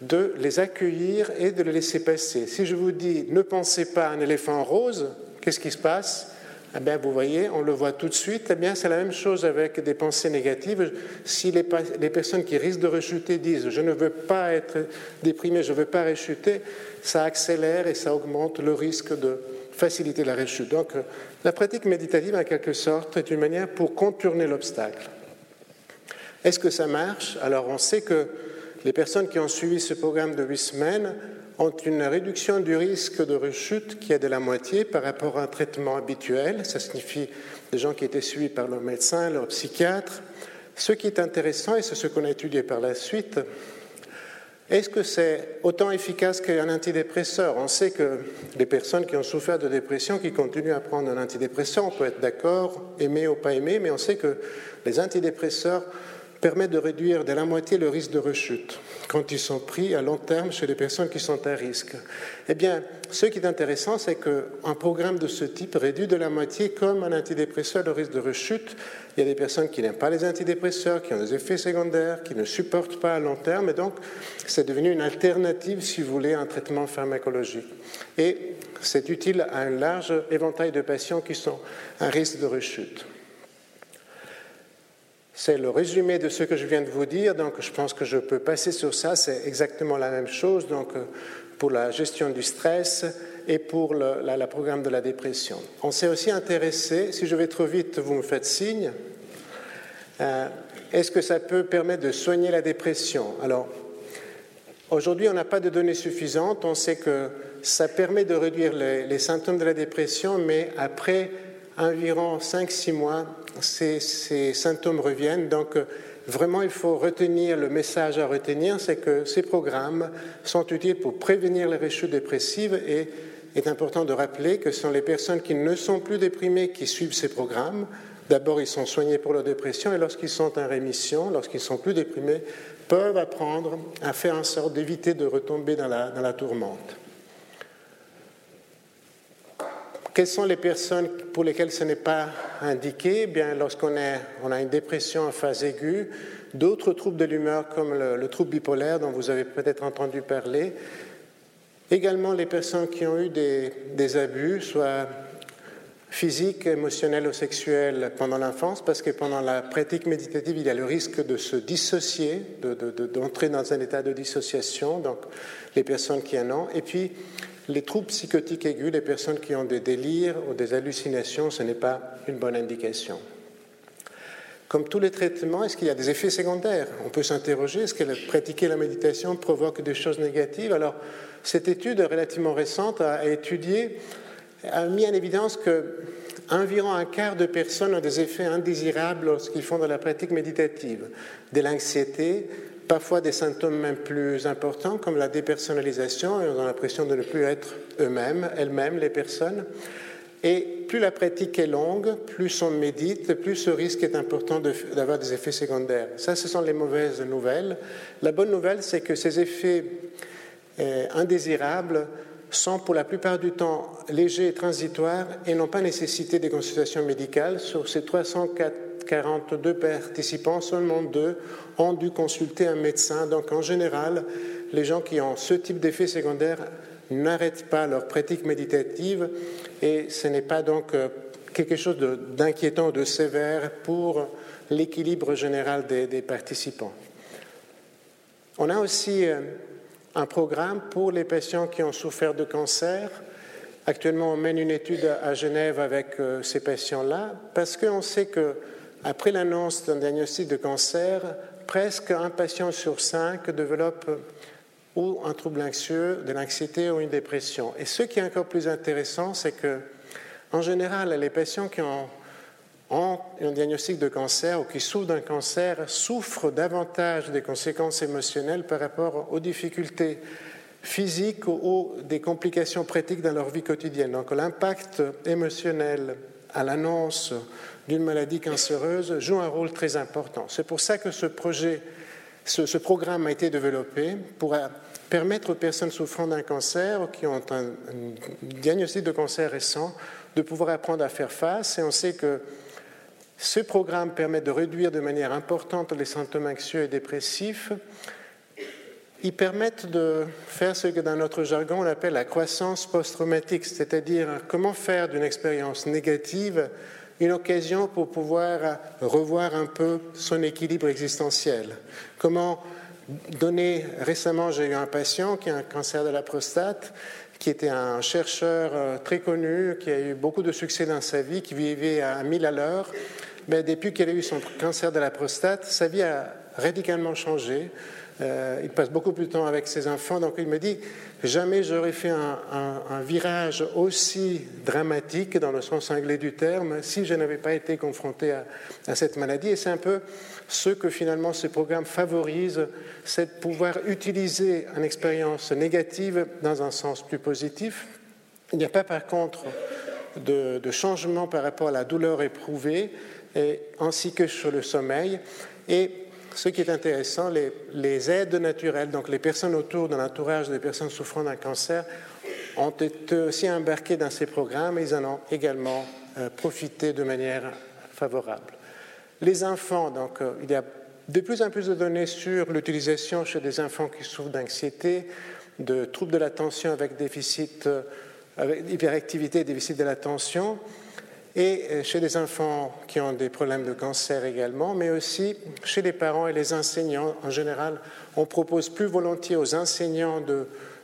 de les accueillir et de les laisser passer. Si je vous dis ne pensez pas à un éléphant rose, qu'est-ce qui se passe? Eh bien, vous voyez, on le voit tout de suite. Eh bien, c'est la même chose avec des pensées négatives. Si les, les, personnes qui risquent de rechuter disent je ne veux pas être déprimé, je ne veux pas rechuter, ça accélère et ça augmente le risque de faciliter la rechute. Donc, la pratique méditative, en quelque sorte, est une manière pour contourner l'obstacle. Est-ce que ça marche? Alors, on sait que les personnes qui ont suivi ce programme de huit semaines ont une réduction du risque de rechute qui est de la moitié par rapport à un traitement habituel. Ça signifie des gens qui étaient suivis par leur médecin, leur psychiatre. Ce qui est intéressant, et c'est ce qu'on a étudié par la suite, est-ce que c'est autant efficace qu'un antidépresseur? On sait que les personnes qui ont souffert de dépression, qui continuent à prendre un antidépresseur, on peut être d'accord, aimer ou pas aimer, mais on sait que les antidépresseurs permettent de réduire de la moitié le risque de rechute quand ils sont pris à long terme chez les personnes qui sont à risque. Eh bien, ce qui est intéressant, c'est qu'un programme de ce type réduit de la moitié, comme un antidépresseur, le risque de rechute. Il y a des personnes qui n'aiment pas les antidépresseurs, qui ont des effets secondaires, qui ne supportent pas à long terme, et donc c'est devenu une alternative, si vous voulez, à un traitement pharmacologique. Et c'est utile à un large éventail de patients qui sont à risque de rechute. C'est le résumé de ce que je viens de vous dire, donc je pense que je peux passer sur ça. C'est exactement la même chose donc, pour la gestion du stress et pour le la, programme de la dépression. On s'est aussi intéressé, si je vais trop vite, vous me faites signe, euh, est-ce que ça peut permettre de soigner la dépression? Alors, aujourd'hui, on n'a pas de données suffisantes. On sait que ça permet de réduire les symptômes de la dépression, mais après environ 5-6 mois, ces, symptômes reviennent. Donc, vraiment, il faut retenir le message à retenir, c'est que ces programmes sont utiles pour prévenir les rechutes dépressives et il est important de rappeler que ce sont les personnes qui ne sont plus déprimées qui suivent ces programmes. D'abord, ils sont soignés pour leur dépression et lorsqu'ils sont en rémission, lorsqu'ils sont plus déprimés, peuvent apprendre à faire en sorte d'éviter de retomber dans la tourmente. Quelles sont les personnes pour lesquelles ce n'est pas indiqué? Eh Bien, lorsqu'on on a une dépression en phase aiguë, d'autres troubles de l'humeur comme le, trouble bipolaire dont vous avez peut-être entendu parler, également les personnes qui ont eu des, abus, soit physiques, émotionnels ou sexuels pendant l'enfance, parce que pendant la pratique méditative, il y a le risque de se dissocier, d'entrer dans un état de dissociation, donc les personnes qui en ont, et puis les troubles psychotiques aigus, les personnes qui ont des délires ou des hallucinations, ce n'est pas une bonne indication. Comme tous les traitements, est-ce qu'il y a des effets secondaires? On peut s'interroger, est-ce que pratiquer la méditation provoque des choses négatives? Alors, cette étude relativement récente a, étudié, a mis en évidence que environ un quart de personnes ont des effets indésirables lorsqu'ils font de la pratique méditative, de l'anxiété, parfois des symptômes même plus importants comme la dépersonnalisation, et on a l'impression de ne plus être eux-mêmes, elles-mêmes, les personnes. Et plus la pratique est longue, plus on médite, plus ce risque est important d'avoir des effets secondaires. Ça, ce sont les mauvaises nouvelles. La bonne nouvelle, c'est que ces effets euh, indésirables sont pour la plupart du temps légers et transitoires et n'ont pas nécessité des consultations médicales. Sur ces 342 participants, seulement deux ont dû consulter un médecin. Donc en général, les gens qui ont ce type d'effet secondaire n'arrêtent pas leur pratique méditative et ce n'est pas donc euh, quelque chose d'inquiétant ou de sévère pour l'équilibre général des, des, participants. On a aussi euh, un programme pour les patients qui ont souffert de cancer. Actuellement, on mène une étude à Genève avec euh, ces patients-là parce qu'on sait que après l'annonce d'un diagnostic de cancer, presque un patient sur cinq développe ou un trouble anxieux, de l'anxiété ou une dépression. Et ce qui est encore plus intéressant, c'est que, en général, les patients qui ont, ont un diagnostic de cancer ou qui souffrent d'un cancer souffrent davantage des conséquences émotionnelles par rapport aux difficultés physiques ou des complications pratiques dans leur vie quotidienne. Donc l'impact émotionnel à l'annonce d'une maladie cancéreuse joue un rôle très important. C'est pour ça que ce projet, ce, programme a été développé pour permettre aux personnes souffrant d'un cancer ou qui ont un, diagnostic de cancer récent de pouvoir apprendre à faire face. Et on sait que ce programme permet de réduire de manière importante les symptômes anxieux et dépressifs. Ils permettent de faire ce que dans notre jargon on appelle la croissance post-traumatique, c'est-à-dire comment faire d'une expérience négative une occasion pour pouvoir revoir un peu son équilibre existentiel. Comment donner, récemment j'ai eu un patient qui a un cancer de la prostate, qui était un chercheur euh, très connu, qui a eu beaucoup de succès dans sa vie, qui vivait à 1000 à l'heure. Mais depuis qu'il a eu son cancer de la prostate, sa vie a radicalement changé. Euh, il passe beaucoup plus de temps avec ses enfants, donc il me dit jamais j'aurais fait un, virage aussi dramatique dans le sens anglais du terme si je n'avais pas été confronté à, cette maladie. Et c'est un peu ce que finalement ce programme favorise, c'est de pouvoir utiliser une expérience négative dans un sens plus positif. Il n'y a pas par contre de, changement par rapport à la douleur éprouvée, ainsi que sur le sommeil. Et ce qui est intéressant, les, aides naturelles, donc les personnes autour de l'entourage des personnes souffrant d'un cancer, ont été aussi embarquées dans ces programmes et ils en ont également euh, profité de manière favorable. Les enfants, donc euh, il y a de plus en plus de données sur l'utilisation chez des enfants qui souffrent d'anxiété, de troubles de l'attention avec déficit, euh, avec hyperactivité et déficit de l'attention et euh, chez les enfants qui ont des problèmes de cancer également, mais aussi chez les parents et les enseignants. En général, on propose plus volontiers aux enseignants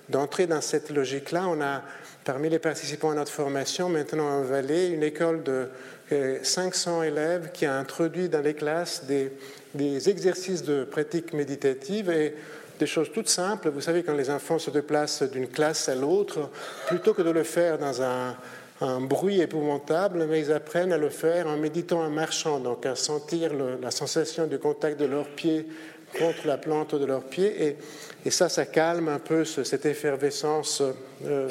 d'entrer dans cette logique-là. On a parmi les participants à notre formation maintenant en Valais une école de 500 euh, élèves qui a introduit dans les classes des, des exercices de pratique méditative et des choses toutes simples. Vous savez, quand les enfants se déplacent d'une classe à l'autre, plutôt que de le faire dans un un bruit épouvantable, mais ils apprennent à le faire en méditant, en marchant, donc à sentir la sensation du contact de leurs pieds contre la plante de leurs pieds. Et, ça, ça calme un peu cette effervescence euh,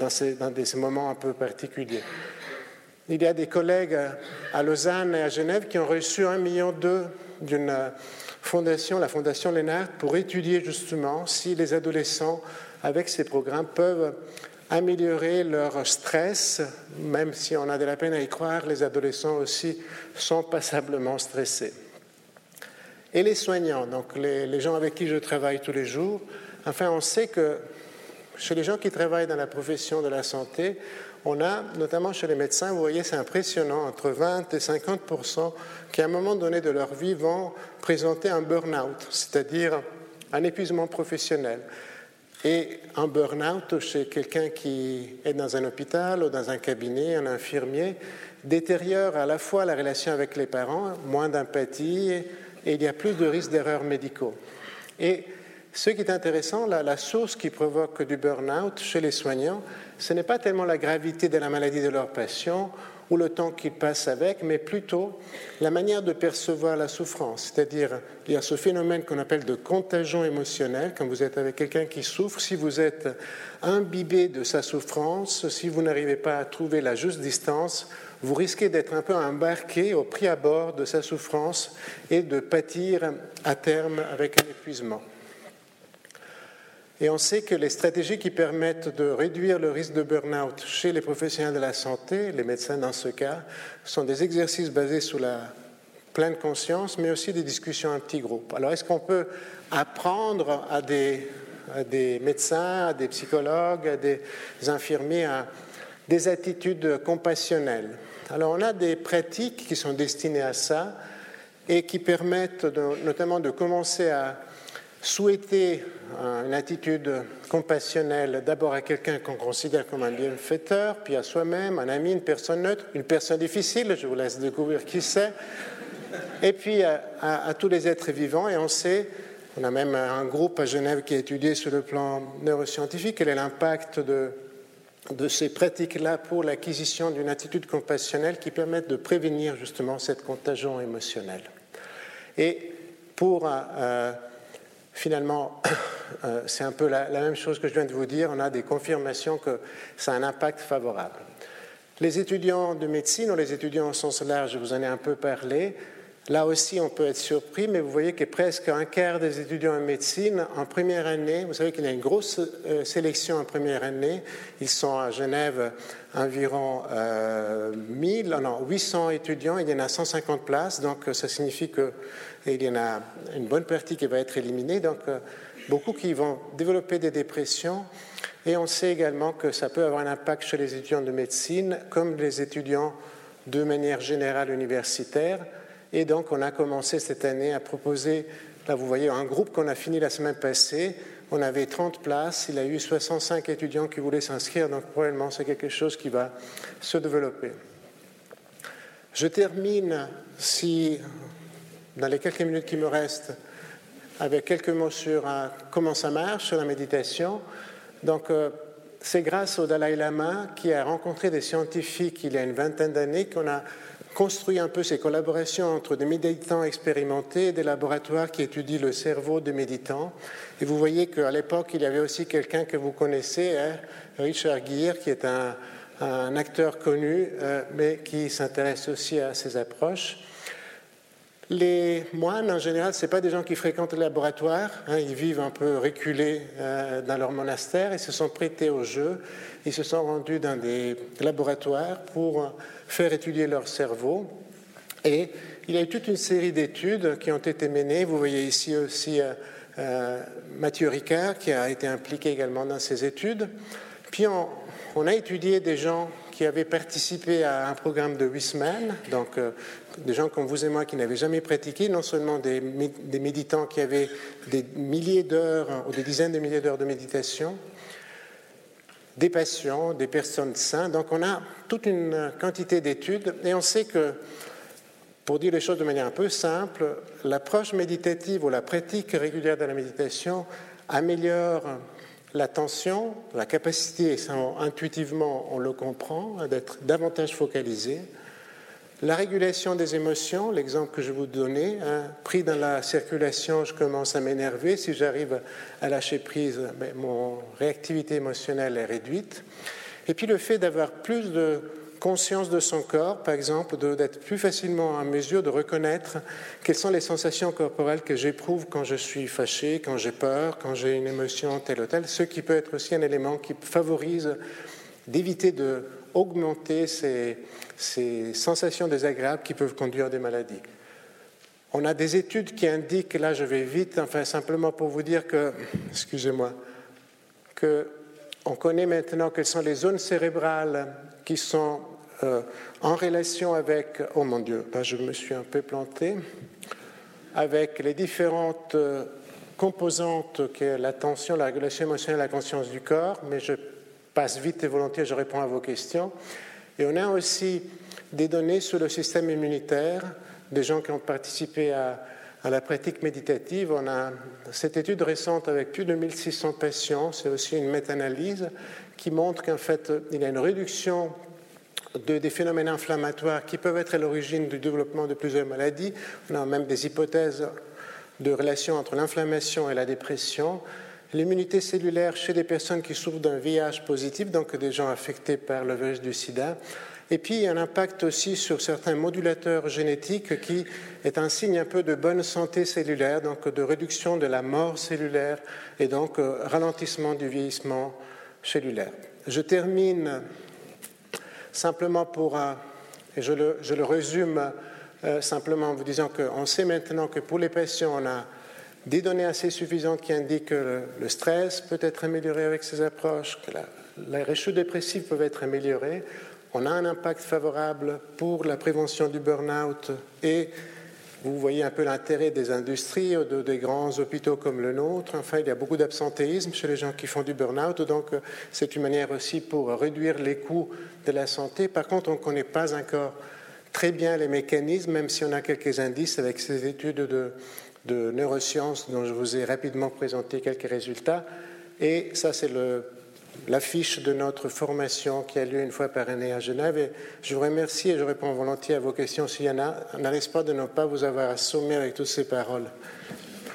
dans, ces, des moments un peu particuliers. Il y a des collègues à Lausanne et à Genève qui ont reçu un million d'euros d'une fondation, la fondation Lennart, pour étudier justement si les adolescents, avec ces programmes, peuvent améliorer leur stress, même si on a de la peine à y croire, les adolescents aussi sont passablement stressés. Et les soignants, donc les, gens avec qui je travaille tous les jours, enfin on sait que chez les gens qui travaillent dans la profession de la santé, on a, notamment chez les médecins, vous voyez, c'est impressionnant, entre 20 et 50% qui à un moment donné de leur vie vont présenter un burn-out, c'est-à-dire un épuisement professionnel. Et un burn-out chez quelqu'un qui est dans un hôpital ou dans un cabinet, un infirmier, détériore à la fois la relation avec les parents, moins d'empathie, et il y a plus de risques d'erreurs médicaux. Et ce qui est intéressant, la, la source qui provoque du burn-out chez les soignants, ce n'est pas tellement la gravité de la maladie de leur patient ou le temps qu'il passe avec, mais plutôt la manière de percevoir la souffrance. C'est-à-dire, il y a ce phénomène qu'on appelle de contagion émotionnelle. Quand vous êtes avec quelqu'un qui souffre, si vous êtes imbibé de sa souffrance, si vous n'arrivez pas à trouver la juste distance, vous risquez d'être un peu embarqué au prix à bord de sa souffrance et de pâtir à terme avec un épuisement. Et on sait que les stratégies qui permettent de réduire le risque de burn-out chez les professionnels de la santé, les médecins dans ce cas, sont des exercices basés sur la pleine conscience, mais aussi des discussions en petits groupes. Alors, est-ce qu'on peut apprendre à des, médecins, à des psychologues, à des infirmiers à des attitudes compassionnelles? Alors, on a des pratiques qui sont destinées à ça et qui permettent notamment de commencer à souhaiter une attitude compassionnelle d'abord à quelqu'un qu'on considère comme un bienfaiteur, puis à soi-même, un ami, une personne neutre, une personne difficile, je vous laisse découvrir qui c'est, et puis à, tous les êtres vivants. Et on sait, on a même un groupe à Genève qui a étudié sur le plan neuroscientifique quel est l'impact de, ces pratiques-là pour l'acquisition d'une attitude compassionnelle qui permettent de prévenir justement cette contagion émotionnelle. Et pour euh, finalement, (coughs) euh, c'est un peu la, même chose que je viens de vous dire. On a des confirmations que ça a un impact favorable. Les étudiants de médecine ou les étudiants en sens large, je vous en ai un peu parlé. Là aussi, on peut être surpris, mais vous voyez que presque un quart des étudiants en médecine en première année, vous savez qu'il y a une grosse euh, sélection en première année. Ils sont à Genève environ 1000, euh, 800 étudiants, il y en a 150 places, donc ça signifie que et il y en a une bonne partie qui va être éliminée, donc euh, beaucoup qui vont développer des dépressions. Et on sait également que ça peut avoir un impact chez les étudiants de médecine, comme les étudiants de manière générale universitaire. Et donc, on a commencé cette année à proposer, là vous voyez, un groupe qu'on a fini la semaine passée. On avait 30 places, il a eu 65 étudiants qui voulaient s'inscrire, donc probablement c'est quelque chose qui va se développer. Je termine, si dans les quelques minutes qui me restent avec quelques mots sur euh, comment ça marche, sur la méditation. Donc, euh, c'est grâce au Dalai Lama qui a rencontré des scientifiques il y a une vingtaine d'années qu'on a construit un peu ces collaborations entre des méditants expérimentés et des laboratoires qui étudient le cerveau des méditants. Et vous voyez qu'à l'époque, il y avait aussi quelqu'un que vous connaissez, hein, Richard Gere, qui est un, acteur connu, euh, mais qui s'intéresse aussi à ces approches. Les moines, en général, ce pas des gens qui fréquentent le laboratoire. Hein, ils vivent un peu reculés euh, dans leur monastère. Ils se sont prêtés au jeu. Ils se sont rendus dans des laboratoires pour faire étudier leur cerveau. Et il y a eu toute une série d'études qui ont été menées. Vous voyez ici aussi euh, euh, Mathieu Ricard qui a été impliqué également dans ces études. Puis on, a étudié des gens qui avaient participé à un programme de huit semaines, donc des gens comme vous et moi qui n'avaient jamais pratiqué, non seulement des, méditants qui avaient des milliers d'heures ou des dizaines de milliers d'heures de méditation, des patients, des personnes saines. Donc on a toute une quantité d'études et on sait que, pour dire les choses de manière un peu simple, l'approche méditative ou la pratique régulière de la méditation améliore l'attention, la capacité, intuitivement on le comprend, d'être davantage focalisé, la régulation des émotions, l'exemple que je vous donnais, hein, pris dans la circulation, je commence à m'énerver. Si j'arrive à lâcher prise, ben, mon réactivité émotionnelle est réduite. Et puis le fait d'avoir plus de conscience de son corps, par exemple, d'être plus facilement en mesure de reconnaître quelles sont les sensations corporelles que j'éprouve quand je suis fâché, quand j'ai peur, quand j'ai une émotion telle ou telle, ce qui peut être aussi un élément qui favorise d'éviter de augmenter ces, sensations désagréables qui peuvent conduire à des maladies. On a des études qui indiquent, là je vais vite, enfin simplement pour vous dire que, excusez-moi, que on connaît maintenant quelles sont les zones cérébrales qui sont euh, en relation avec, oh mon Dieu, je me suis un peu planté, avec les différentes euh, composantes que l'attention, la régulation émotionnelle, la conscience du corps, mais je passe vite et volontiers, je réponds à vos questions. Et on a aussi des données sur le système immunitaire, des gens qui ont participé à, la pratique méditative. On a cette étude récente avec plus de 1600 patients, c'est aussi une méta-analyse qui montre qu'en fait, il y a une réduction de, des phénomènes inflammatoires qui peuvent être à l'origine du développement de plusieurs maladies. On a même des hypothèses de relation entre l'inflammation et la dépression. L'immunité cellulaire chez des personnes qui souffrent d'un VIH positif, donc des gens affectés par le virus du sida. Et puis, un impact aussi sur certains modulateurs génétiques qui est un signe un peu de bonne santé cellulaire, donc de réduction de la mort cellulaire et donc euh, ralentissement du vieillissement cellulaire. Je termine simplement pour, et je le, je le résume euh, simplement en vous disant qu'on sait maintenant que pour les patients, on a des données assez suffisantes qui indiquent que le, stress peut être amélioré avec ces approches, que la, les réchauds dépressifs peuvent être améliorés. On a un impact favorable pour la prévention du burn-out et vous voyez un peu l'intérêt des industries, de, des grands hôpitaux comme le nôtre. Enfin, il y a beaucoup d'absentéisme chez les gens qui font du burn-out, donc c'est une manière aussi pour réduire les coûts de la santé. Par contre, on ne connaît pas encore très bien les mécanismes, même si on a quelques indices avec ces études de, de neurosciences dont je vous ai rapidement présenté quelques résultats. Et ça, c'est l'affiche de notre formation qui a lieu une fois par année à Genève. Et je vous remercie et je réponds volontiers à vos questions s'il y en a, en l'espoir de ne pas vous avoir assommé avec toutes ces paroles.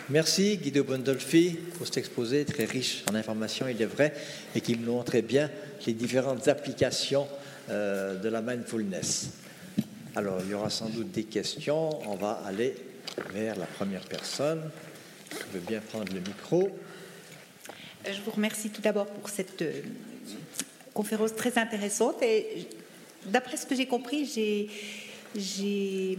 Merci Guido Bondolfi pour cet exposé très riche en informations, il est vrai, et qui montre bien les différentes applications euh, de la mindfulness. Alors, il y aura sans doute des questions. On va aller vers la première personne qui veut bien prendre le micro. Je vous remercie tout d'abord pour cette euh, conférence très intéressante. Et d'après ce que j'ai compris, j'ai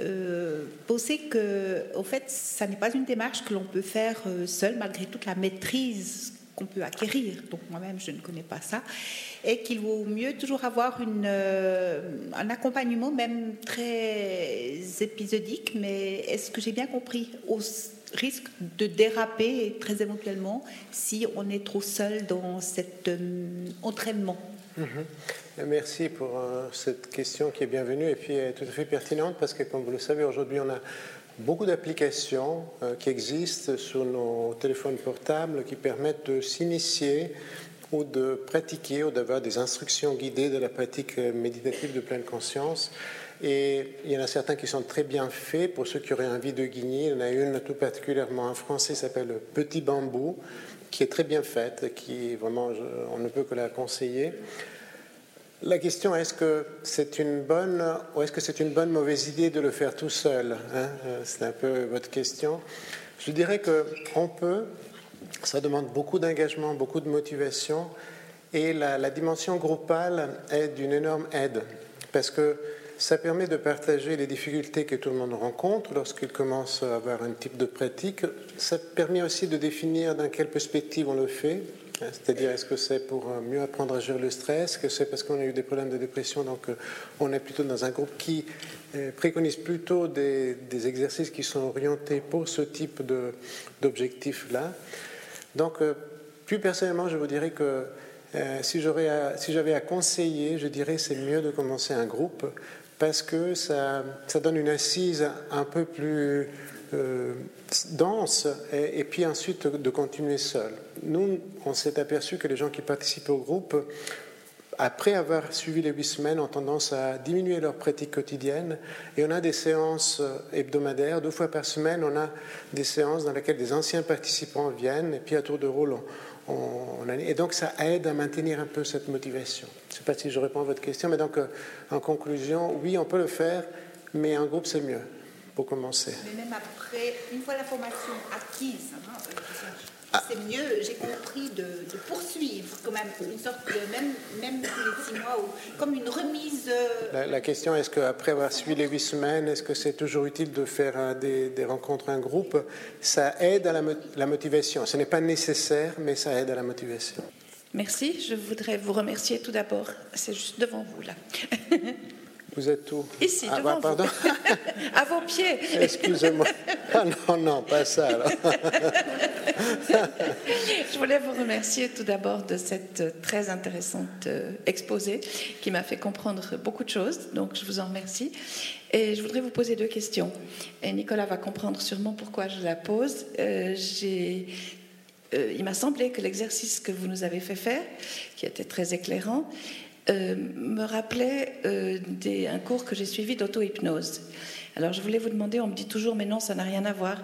euh, pensé que, au fait, ça n'est pas une démarche que l'on peut faire euh, seul, malgré toute la maîtrise qu'on peut acquérir. Donc moi-même, je ne connais pas ça. Et qu'il vaut mieux toujours avoir une, euh, un accompagnement, même très épisodique. Mais est-ce que j'ai bien compris? Au risque de déraper très éventuellement si on est trop seul dans cet euh, entraînement mhm. Merci pour euh, cette question qui est bienvenue et puis tout à fait pertinente parce que, comme vous le savez, aujourd'hui, on a beaucoup d'applications euh, qui existent sur nos téléphones portables qui permettent de s'initier ou de pratiquer ou d'avoir des instructions guidées de la pratique euh, méditative de pleine conscience. Et il y en a certains qui sont très bien faits pour ceux qui auraient envie de guigner. Il y en a une tout particulièrement en français qui s'appelle Petit Bambou, qui est très bien faite, qui vraiment, on ne peut que la conseiller. La question est-ce que c'est une bonne ou est-ce que c'est une bonne mauvaise idée de le faire tout seul hein? euh, C'est un peu votre question. Je dirais que on peut. Ça demande beaucoup d'engagement, beaucoup de motivation, et la, la dimension groupale est d'une énorme aide parce que ça permet de partager les difficultés que tout le monde rencontre lorsqu'il commence à avoir un type de pratique. Ça permet aussi de définir dans quelle perspective on le fait, c'est-à-dire, est-ce que c'est pour euh, mieux apprendre à gérer le stress? Est-ce que c'est parce qu'on a eu des problèmes de dépression? Donc, euh, on est plutôt dans un groupe qui euh, préconise plutôt des, exercices qui sont orientés pour ce type d'objectifs-là. Donc, plus personnellement, je vous dirais que si j'avais à, conseiller, je dirais c'est mieux de commencer un groupe parce que ça, ça donne une assise un peu plus euh, dense et, puis ensuite de continuer seul. Nous, on s'est aperçu que les gens qui participent au groupe, après avoir suivi les huit semaines, ont tendance à diminuer leur pratique quotidienne et on a des séances hebdomadaires, deux fois par semaine, on a des séances dans lesquelles des anciens participants viennent et puis à tour de rôle, on, et donc ça aide à maintenir un peu cette motivation. Je ne sais pas si je réponds à votre question, mais donc euh, en conclusion, oui, on peut le faire, mais en groupe c'est mieux pour commencer. Mais même après, une fois la formation acquise, hein, ah. c'est mieux, j'ai compris, de, poursuivre quand même, une sorte de, même, même tous les six mois, ou, comme une remise. Euh, la, question est-ce qu'après avoir suivi les huit semaines, est-ce que c'est toujours utile de faire euh, des, des, rencontres en groupe? Ça aide à la, la motivation. Ce n'est pas nécessaire, mais ça aide à la motivation. Merci. Je voudrais vous remercier tout d'abord. C'est juste devant vous là. (laughs) Vous êtes où? Ici, ah, devant pardon. (laughs) à vos pieds. (laughs) Excusez-moi. Ah non, non, pas ça. (laughs) je voulais vous remercier tout d'abord de cette très intéressante euh, exposé qui m'a fait comprendre beaucoup de choses. Donc, je vous en remercie. Et je voudrais vous poser deux questions. Et Nicolas va comprendre sûrement pourquoi je la pose. Euh, j'ai euh, il m'a semblé que l'exercice que vous nous avez fait faire, qui était très éclairant, me rappelait un cours que j'ai suivi d'auto-hypnose. Alors je voulais vous demander, on me dit toujours, mais non, ça n'a rien à voir.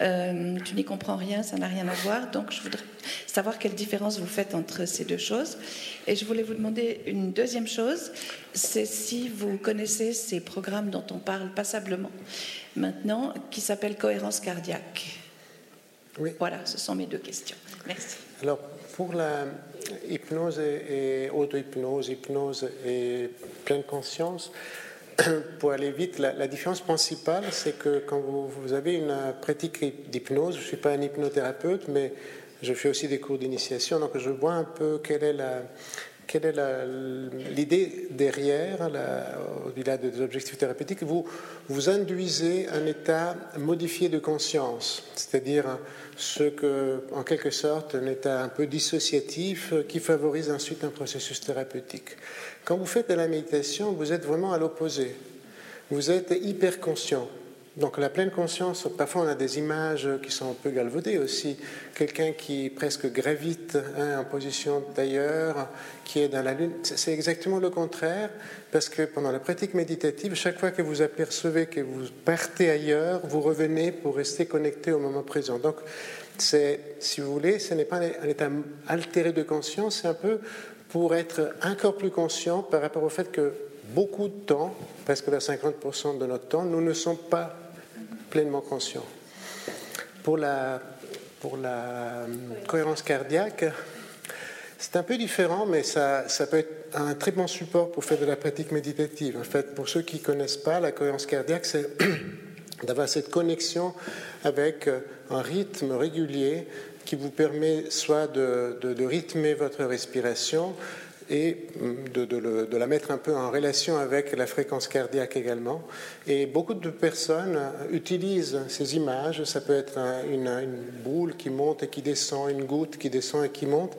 Euh, tu n'y comprends rien, ça n'a rien à voir. Donc je voudrais savoir quelle différence vous faites entre ces deux choses. Et je voulais vous demander une deuxième chose, c'est si vous connaissez ces programmes dont on parle passablement maintenant, qui s'appellent cohérence cardiaque. Oui. Voilà, ce sont mes deux questions. Merci. Alors, pour la hypnose et, auto-hypnose, hypnose et pleine conscience, (coughs) pour aller vite, la, différence principale, c'est que quand vous, avez une pratique d'hypnose, je ne suis pas un hypnothérapeute, mais je fais aussi des cours d'initiation, donc je vois un peu quelle est la, quelle est l'idée derrière, au-delà des objectifs thérapeutiques. Vous, vous induisez un état modifié de conscience, c'est-à-dire ce que, en quelque sorte, un état un peu dissociatif qui favorise ensuite un processus thérapeutique. Quand vous faites de la méditation, vous êtes vraiment à l'opposé. Vous êtes hyper conscient. Donc la pleine conscience, parfois on a des images qui sont un peu galvaudées aussi. Quelqu'un qui presque gravite hein, en position d'ailleurs, qui est dans la lune. C'est exactement le contraire, parce que pendant la pratique méditative, chaque fois que vous apercevez que vous partez ailleurs, vous revenez pour rester connecté au moment présent. Donc c'est, si vous voulez, ce n'est pas un état altéré de conscience, c'est un peu pour être encore plus conscient par rapport au fait que beaucoup de temps, presque vers 50% de notre temps, nous ne sommes pas pleinement conscients. Pour la, pour la euh, cohérence cardiaque, c'est un peu différent, mais ça, ça, peut être un très bon support pour faire de la pratique méditative. En fait, pour ceux qui ne connaissent pas, la cohérence cardiaque, c'est (clears throat) d'avoir cette connexion avec euh, un rythme régulier qui vous permet soit de, de, rythmer votre respiration et de, de, la mettre un peu en relation avec la fréquence cardiaque également. Et beaucoup de personnes utilisent ces images, ça peut être une, boule qui monte et qui descend, une goutte qui descend et qui monte,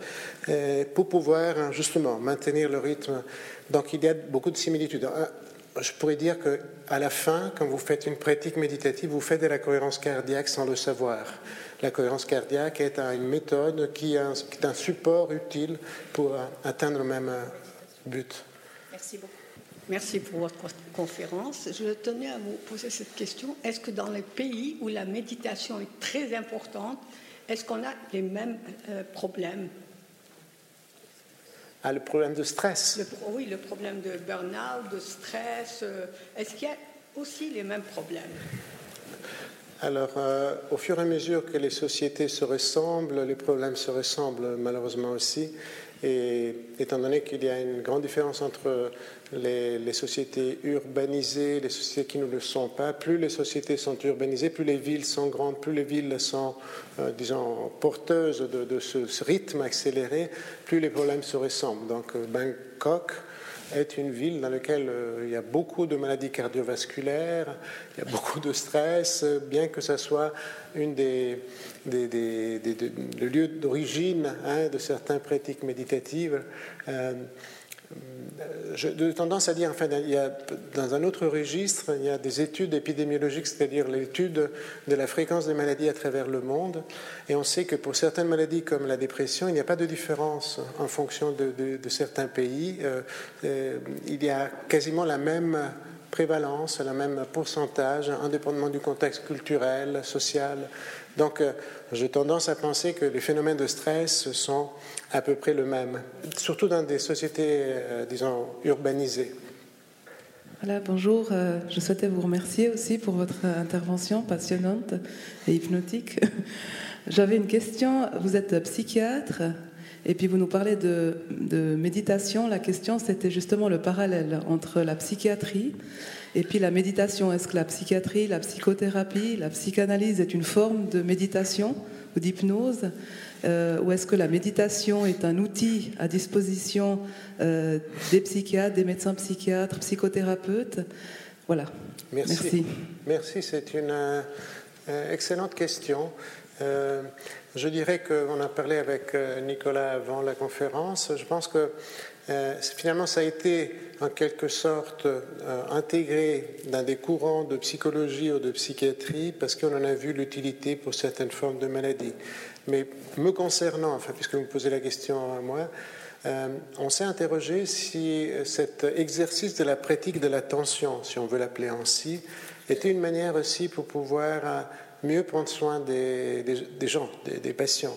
euh, pour pouvoir justement maintenir le rythme. Donc il y a beaucoup de similitudes. Je pourrais dire qu'à la fin, quand vous faites une pratique méditative, vous faites de la cohérence cardiaque sans le savoir. La cohérence cardiaque est une méthode qui est un support utile pour atteindre le même but. Merci beaucoup. Merci pour votre conférence. Je tenais à vous poser cette question. Est-ce que dans les pays où la méditation est très importante, est-ce qu'on a les mêmes euh, problèmes? Ah, le problème de stress Oui, le problème de burn-out, de stress. Euh, est-ce qu'il y a aussi les mêmes problèmes? Alors, euh, au fur et à mesure que les sociétés se ressemblent, les problèmes se ressemblent malheureusement aussi. Et étant donné qu'il y a une grande différence entre les, sociétés urbanisées, les sociétés qui ne le sont pas, plus les sociétés sont urbanisées, plus les villes sont grandes, plus les villes sont, euh, disons, porteuses de, ce, rythme accéléré, plus les problèmes se ressemblent. Donc, euh, Bangkok est une ville dans laquelle euh, il y a beaucoup de maladies cardiovasculaires, il y a beaucoup de stress, bien que ce soit une des, des, lieux d'origine hein, de certaines pratiques méditatives. Euh, de tendance à dire, enfin, il y a, dans un autre registre, il y a des études épidémiologiques, c'est-à-dire l'étude de la fréquence des maladies à travers le monde. Et on sait que pour certaines maladies comme la dépression, il n'y a pas de différence en fonction de, certains pays. Euh, euh, il y a quasiment la même prévalence, le même pourcentage, indépendamment du contexte culturel, social. Donc, euh, j'ai tendance à penser que les phénomènes de stress sont à peu près le même, surtout dans des sociétés, euh, disons, urbanisées. Voilà, bonjour. Euh, je souhaitais vous remercier aussi pour votre intervention passionnante et hypnotique. (laughs) J'avais une question. Vous êtes psychiatre et puis vous nous parlez de, de méditation. La question, c'était justement le parallèle entre la psychiatrie et puis la méditation. Est-ce que la psychiatrie, la psychothérapie, la psychanalyse est une forme de méditation ou d'hypnose? Euh, ou est-ce que la méditation est un outil à disposition euh, des psychiatres, des médecins psychiatres, psychothérapeutes? Voilà. Merci. Merci, c'est une euh, excellente question. je dirais qu'on a parlé avec Nicolas avant la conférence. Je pense que finalement, ça a été en quelque sorte intégré dans des courants de psychologie ou de psychiatrie parce qu'on en a vu l'utilité pour certaines formes de maladies. Mais me concernant, puisque vous me posez la question à moi, euh, on s'est interrogé si cet exercice de la pratique de l'attention, si on veut l'appeler ainsi, était une manière aussi pour pouvoir euh, mieux prendre soin des, gens, des, patients.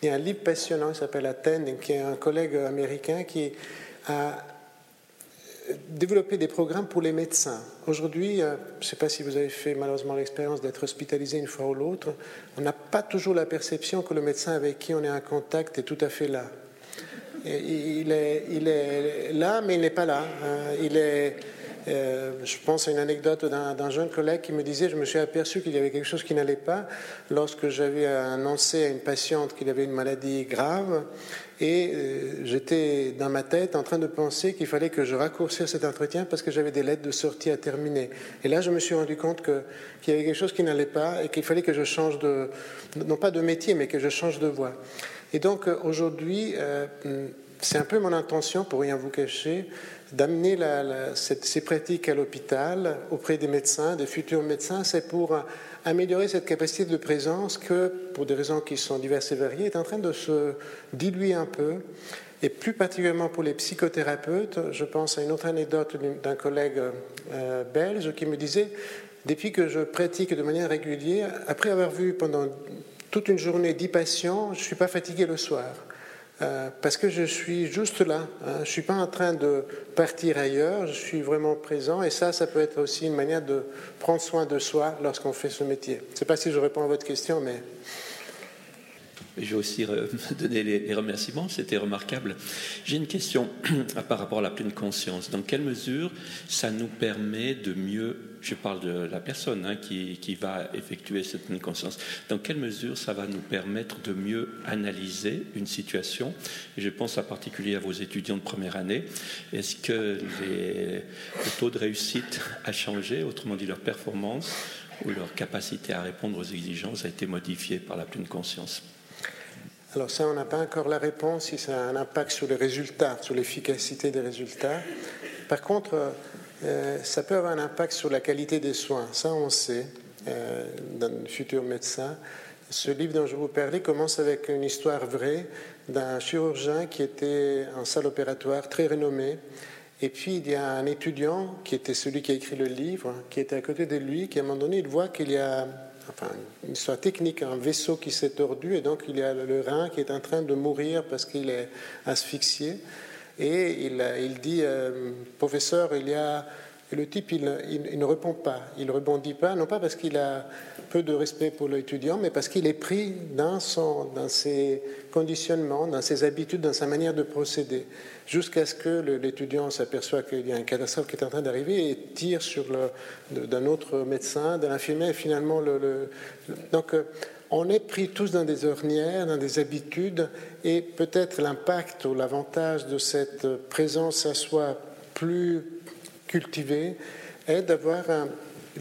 Il y a un livre passionnant qui s'appelle Attending, qui est un collègue américain qui a développé des programmes pour les médecins. Aujourd'hui, euh, je ne sais pas si vous avez fait malheureusement l'expérience d'être hospitalisé une fois ou l'autre, on n'a pas toujours la perception que le médecin avec qui on est en contact est tout à fait là il est, là, mais il n'est pas là. Hein. Il est, euh, je pense à une anecdote d'un jeune collègue qui me disait Je me suis aperçu qu'il y avait quelque chose qui n'allait pas lorsque j'avais annoncé à une patiente qu'il avait une maladie grave. Et euh, j'étais dans ma tête en train de penser qu'il fallait que je raccourcisse cet entretien parce que j'avais des lettres de sortie à terminer. Et là, je me suis rendu compte qu'il y avait quelque chose qui n'allait pas et qu'il fallait que je change de, non pas de métier, mais que je change de voie. Et donc euh, aujourd'hui, euh, c'est un peu mon intention, pour rien vous cacher, d'amener ces pratiques à l'hôpital auprès des médecins, des futurs médecins. C'est pour améliorer cette capacité de présence que, pour des raisons qui sont diverses et variées, est en train de se diluer un peu. Et plus particulièrement pour les psychothérapeutes, je pense à une autre anecdote d'un collègue euh, belge qui me disait, depuis que je pratique de manière régulière, après avoir vu pendant toute une journée, 10 patients, je ne suis pas fatigué le soir. Euh, parce que je suis juste là. Hein. Je ne suis pas en train de partir ailleurs, je suis vraiment présent. Et ça, ça peut être aussi une manière de prendre soin de soi lorsqu'on fait ce métier. Je ne sais pas si je réponds à votre question, mais... Je vais aussi (laughs) donner les remerciements, c'était remarquable. J'ai une question (clears throat) par rapport à la pleine conscience. Dans quelle mesure ça nous permet de mieux, je parle de la personne hein, qui, qui, va effectuer cette pleine conscience, dans quelle mesure ça va nous permettre de mieux analyser une situation? Je pense en particulier à vos étudiants de première année. Est-ce que les, le taux de réussite a changé, autrement dit leur performance ou leur capacité à répondre aux exigences a été modifiée par la pleine conscience? Alors ça, on n'a pas encore la réponse si ça a un impact sur les résultats, sur l'efficacité des résultats. Par contre, euh, ça peut avoir un impact sur la qualité des soins. Ça, on sait, euh, le futur médecin. Ce livre dont je vous parlais commence avec une histoire vraie d'un chirurgien qui était en salle opératoire très renommé. Et puis il y a un étudiant qui était celui qui a écrit le livre, qui était à côté de lui, qui à un moment donné, il voit qu'il y a enfin, une histoire technique, un vaisseau qui s'est tordu et donc il y a le rein qui est en train de mourir parce qu'il est asphyxié. Et il, dit, euh, professeur, il y a... Le type, il, il, ne répond pas, il ne rebondit pas, non pas parce qu'il a peu de respect pour l'étudiant, mais parce qu'il est pris dans, son, dans ses conditionnements, dans ses habitudes, dans sa manière de procéder jusqu'à ce que l'étudiant s'aperçoit qu'il y a un catastrophe qui est en train d'arriver et tire sur d'un autre médecin, d'un infirmier, et finalement le, donc euh, on est pris tous dans des ornières, dans des habitudes, et peut-être l'impact ou l'avantage de cette présence à soi plus cultivée est d'avoir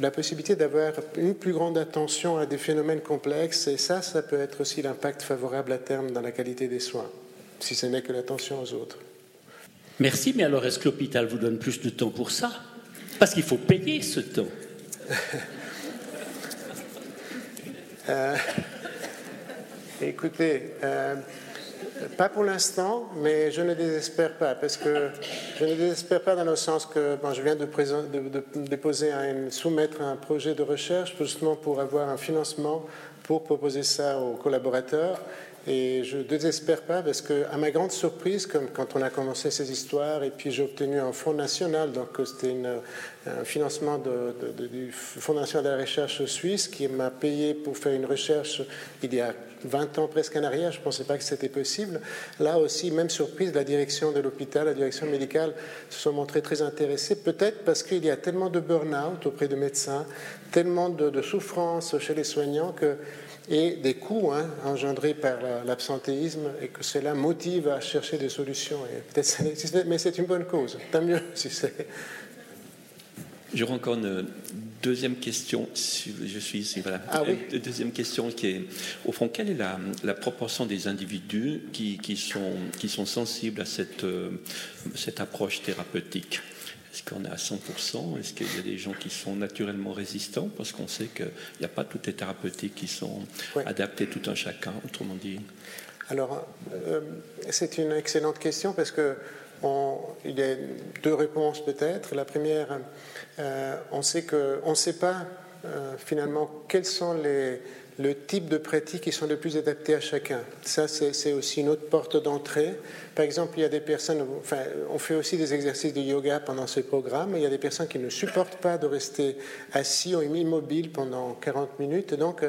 la possibilité d'avoir une plus grande attention à des phénomènes complexes, et ça, ça peut être aussi l'impact favorable à terme dans la qualité des soins, si ce n'est que l'attention aux autres. Merci, mais alors est-ce que l'hôpital vous donne plus de temps pour ça? Parce qu'il faut payer ce temps. (laughs) Euh, écoutez, euh, pas pour l'instant, mais je ne désespère pas, parce que je ne désespère pas dans le sens que je viens de, déposer, soumettre un projet de recherche justement pour avoir un financement pour proposer ça aux collaborateurs. Et je ne désespère pas parce que, à ma grande surprise, comme quand on a commencé ces histoires, et puis j'ai obtenu un fonds national, donc c'était un financement du Fonds national de la recherche suisse qui m'a payé pour faire une recherche il y a 20 ans presque en arrière, je ne pensais pas que c'était possible. Là aussi, même surprise, la direction de l'hôpital, la direction médicale se sont montrées très intéressées, peut-être parce qu'il y a tellement de burn-out auprès de médecins, tellement de, de souffrance chez les soignants que et des coûts hein, engendrés par l'absentéisme et que cela motive à chercher des solutions. Et mais c'est une bonne cause. Tant mieux (laughs) si c'est. Deuxième question. Je suis ici. Voilà. Ah oui. Une deuxième question qui est, au fond, quelle est la, proportion des individus qui, qui, sont, qui sont sensibles à cette, euh, cette approche thérapeutique? Est-ce qu'on est à 100% Est-ce qu'il y a des gens qui sont naturellement résistants? Parce qu'on sait qu'il n'y a pas toutes les thérapeutiques qui sont adaptées tout un chacun, autrement dit. Alors, euh, c'est une excellente question parce que il y a deux réponses peut-être. La première, euh, on sait que on ne sait pas finalement quels sont les le type de pratiques qui sont les plus adaptés à chacun. Ça, c'est aussi une autre porte d'entrée. Par exemple, il y a des personnes, enfin, on fait aussi des exercices de yoga pendant ce programme, il y a des personnes qui ne supportent pas de rester assis ou immobiles pendant 40 minutes, donc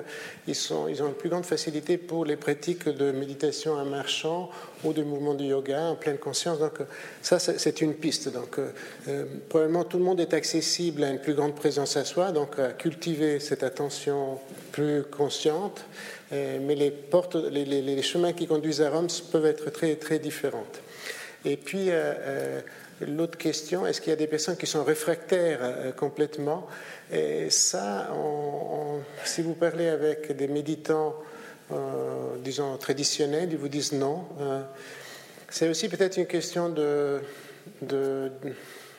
ils, sont, ils ont une plus grande facilité pour les pratiques de méditation en marchant ou de mouvements de yoga en pleine conscience. Donc ça, c'est une piste. Donc euh, probablement tout le monde est accessible à une plus grande présence à soi, donc à cultiver cette attention plus consciente, euh, mais les, chemins qui conduisent à Rome peuvent être très, très différentes. Et puis, euh, euh, l'autre question, est-ce qu'il y a des personnes qui sont réfractaires complètement? Et ça, si vous parlez avec des méditants, disons, traditionnels, ils vous disent non. c'est aussi peut-être une question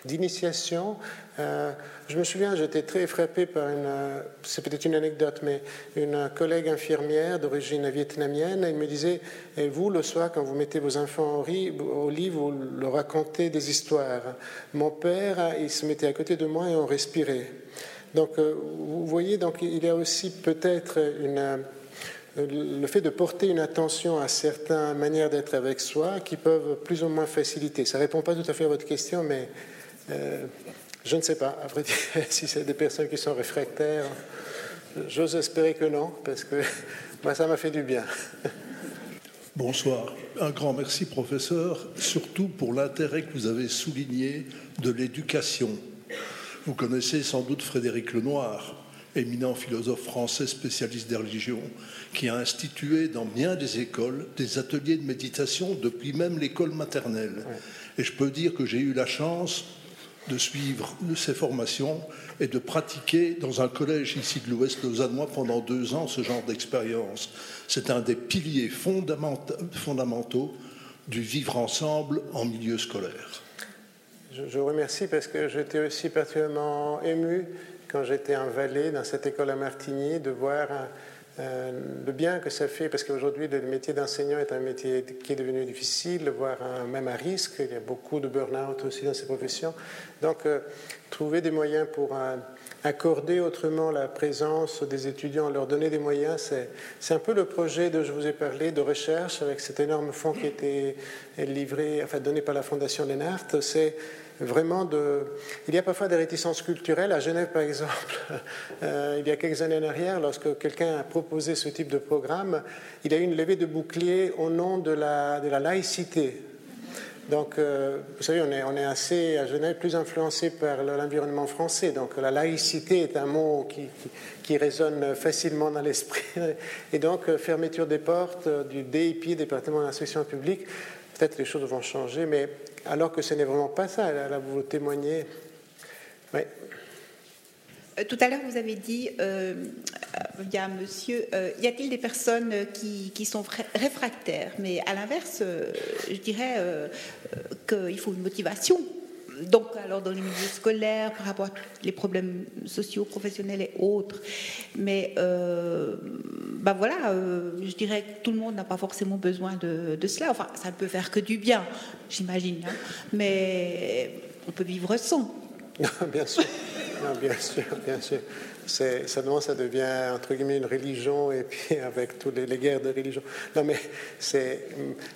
d'initiation. Euh, je me souviens, j'étais très frappé par une, c'est peut-être une anecdote, mais une collègue infirmière d'origine vietnamienne, elle me disait, et vous, le soir, quand vous mettez vos enfants au lit, vous leur racontez des histoires. Mon père, il se mettait à côté de moi et on respirait. Donc, euh, vous voyez, donc, il y a aussi peut-être une le fait de porter une attention à certaines manières d'être avec soi qui peuvent plus ou moins faciliter. Ça ne répond pas tout à fait à votre question, mais euh, je ne sais pas, à vrai dire, (laughs) si c'est des personnes qui sont réfractaires. J'ose espérer que non, parce que (laughs) moi, ça m'a fait du bien. (laughs) Bonsoir. Un grand merci, professeur, surtout pour l'intérêt que vous avez souligné de l'éducation. Vous connaissez sans doute Frédéric Lenoir, éminent philosophe français spécialiste des religions, qui a institué dans bien des écoles des ateliers de méditation depuis même l'école maternelle. Et je peux dire que j'ai eu la chance de suivre ces formations et de pratiquer dans un collège ici de l'Ouest lausannois pendant deux ans ce genre d'expérience. C'est un des piliers fondamentaux du vivre ensemble en milieu scolaire. Je, vous remercie parce que j'étais aussi particulièrement ému quand j'étais en Valais dans cette école à Martigny de voir euh, le bien que ça fait, parce qu'aujourd'hui, le métier d'enseignant est un métier qui est devenu difficile, voire même à risque. Il y a beaucoup de burn-out aussi dans ces professions. Donc, euh, trouver des moyens pour euh, accorder autrement la présence des étudiants, leur donner des moyens, c'est un peu le projet dont je vous ai parlé de recherche avec cet énorme fonds qui a été livré, enfin donné par la Fondation Lennart. C'est vraiment de... Il y a parfois des réticences culturelles. À Genève, par exemple, (laughs) euh, il y a quelques années en arrière, lorsque quelqu'un a proposé ce type de programme, il a eu une levée de bouclier au nom de la, laïcité. Donc, euh, vous savez, on est, assez, à Genève, plus influencé par l'environnement français. Donc, la laïcité est un mot qui, qui, résonne facilement dans l'esprit. (laughs) Et donc, euh, fermeture des portes du DIP, département d'instruction publique, peut-être les choses vont changer, mais alors que ce n'est vraiment pas ça. Là, vous témoignez. Euh, tout à l'heure, vous avez dit, euh, il y a monsieur, euh, y a-t-il des personnes qui, sont réfractaires? Mais à l'inverse, je dirais qu'il faut une motivation. Donc, alors dans les milieux scolaires, par rapport à tous les problèmes sociaux, professionnels et autres. Mais, ben voilà, je dirais que tout le monde n'a pas forcément besoin de, de, cela. Enfin, ça ne peut faire que du bien, j'imagine. Hein. Mais on peut vivre sans. (laughs) bien sûr bien sûr, bien sûr ça, ça devient entre guillemets une religion et puis (laughs) avec toutes les, guerres de religion. Non, mais c'est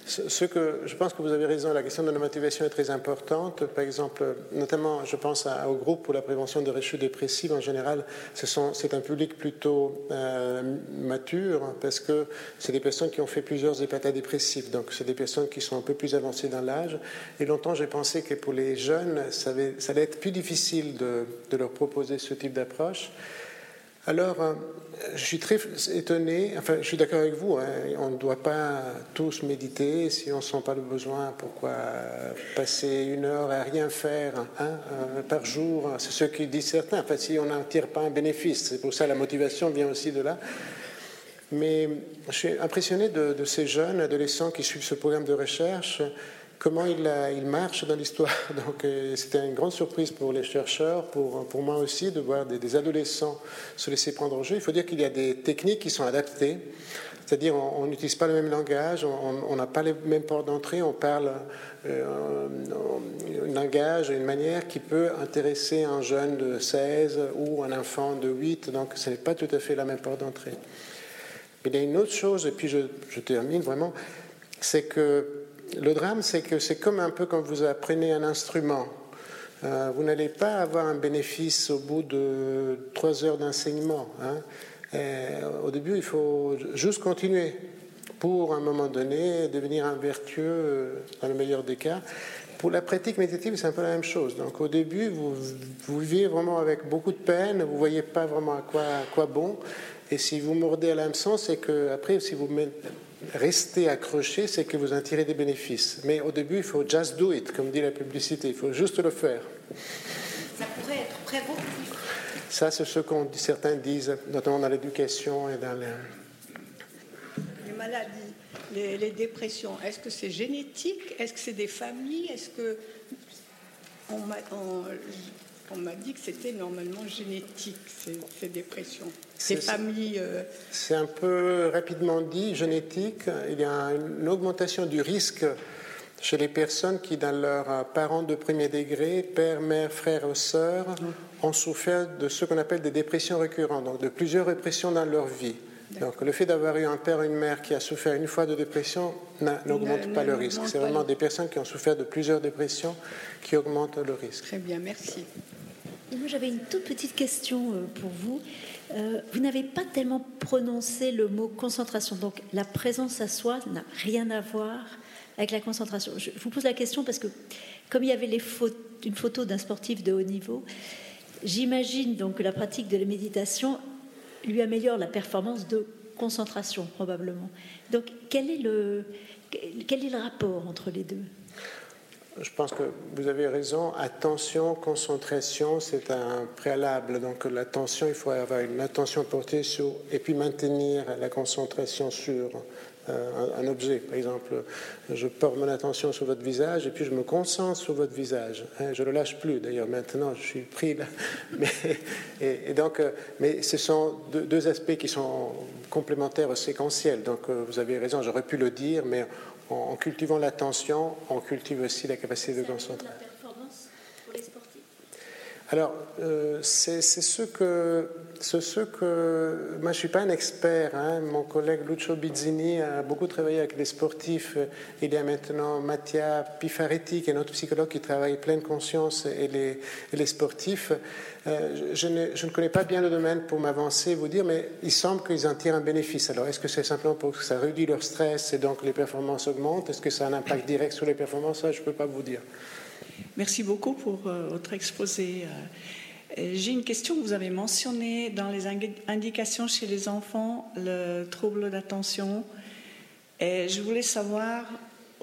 ce que je pense que vous avez raison. La question de la motivation est très importante. Par exemple, notamment, je pense au groupe pour la prévention de rechutes dépressives. En général, c'est un public plutôt euh, mature parce que c'est des personnes qui ont fait plusieurs épatats dépressifs. Donc, c'est des personnes qui sont un peu plus avancées dans l'âge. Et longtemps, j'ai pensé que pour les jeunes, ça, allait être plus difficile de leur proposer ce type d'approche. Alors, euh, je suis très étonné, enfin, je suis d'accord avec vous, hein, on ne doit pas tous méditer, si on ne sent pas le besoin, pourquoi passer une heure à rien faire hein, euh, par jour C'est ce qui disent certains, enfin, si on n'en tire pas un bénéfice, c'est pour ça la motivation vient aussi de là. Mais je suis impressionné de, ces jeunes adolescents qui suivent ce programme de recherche comment il, il marche dans l'histoire. (laughs) Donc c'était une grande surprise pour les chercheurs, pour, pour moi aussi, de voir des, adolescents se laisser prendre au jeu. Il faut dire qu'il y a des techniques qui sont adaptées. C'est-à-dire, on n'utilise pas le même langage, on n'a pas les mêmes portes d'entrée, on parle euh, un langage, une manière qui peut intéresser un jeune de 16 ou un enfant de 8, donc ce n'est pas tout à fait la même porte d'entrée. Il y a une autre chose, et puis je termine vraiment, c'est que le drame, c'est que c'est comme un peu quand vous apprenez un instrument. Euh, vous n'allez pas avoir un bénéfice au bout de trois heures d'enseignement. Hein. Euh, au début, il faut juste continuer pour, à un moment donné, devenir un vertueux, euh, dans le meilleur des cas. Pour la pratique méditative, c'est un peu la même chose. Donc, au début, vous, vivez vraiment avec beaucoup de peine, vous ne voyez pas vraiment à quoi, à quoi bon. Et si vous mordez à l'hameçon, c'est que, après, si vous restez accroché, c'est que vous en tirez des bénéfices. Mais au début, il faut just do it, comme dit la publicité, il faut juste le faire. Ça pourrait être très beau ça, c'est ce que certains disent, notamment dans l'éducation et dans les... Les maladies, les, dépressions, est-ce que c'est génétique? Est-ce que c'est des familles? Est-ce que... On m'a dit que c'était normalement génétique, ces, dépressions, ces familles. Euh, c'est un peu rapidement dit, génétique. Il y a une augmentation du risque chez les personnes qui, dans leurs parents de premier degré, père, mère, frère ou sœur, ont souffert de ce qu'on appelle des dépressions récurrentes, donc de plusieurs dépressions dans leur vie. Donc le fait d'avoir eu un père ou une mère qui a souffert une fois de dépression n'augmente pas le risque. C'est vraiment des personnes qui ont souffert de plusieurs dépressions qui augmentent le risque. Très bien, merci. Moi j'avais une toute petite question euh, pour vous. Euh, vous n'avez pas tellement prononcé le mot concentration. Donc la présence à soi n'a rien à voir avec la concentration. Je vous pose la question parce que comme il y avait une photo d'un sportif de haut niveau, J'imagine donc que la pratique de la méditation lui améliore la performance de concentration, probablement. Donc, quel est le, quel est le rapport entre les deux? Je pense que vous avez raison. Attention, concentration, c'est un préalable. Donc l'attention, il faut avoir une attention portée sur et puis maintenir la concentration sur euh, un, objet. Par exemple, je porte mon attention sur votre visage et puis je me concentre sur votre visage. Hein, je ne le lâche plus d'ailleurs. Maintenant, je suis pris là. (laughs) Mais, et, donc, euh, mais ce sont deux, aspects qui sont complémentaires, séquentiels. Donc, euh, vous avez raison, j'aurais pu le dire, mais en, cultivant l'attention, on cultive aussi la capacité de concentration. Alors, c'est ce que ce que. Moi, je ne suis pas un expert. Hein. Mon collègue Lucio Bizzini a beaucoup travaillé avec les sportifs. Il y a maintenant Mattia Pifaretti, qui est notre psychologue qui travaille pleine conscience, et les, sportifs. Euh, je, ne, je, ne, connais pas bien le domaine pour m'avancer, vous dire, mais il semble qu'ils en tirent un bénéfice. Alors, est-ce que c'est simplement pour que ça réduit leur stress et donc les performances augmentent? Est-ce que ça a un impact direct sur les performances? Ça, je ne peux pas vous dire. Merci beaucoup pour euh, votre exposé. Euh, j'ai une question. Vous avez mentionné dans les indications chez les enfants le trouble d'attention. Et je voulais savoir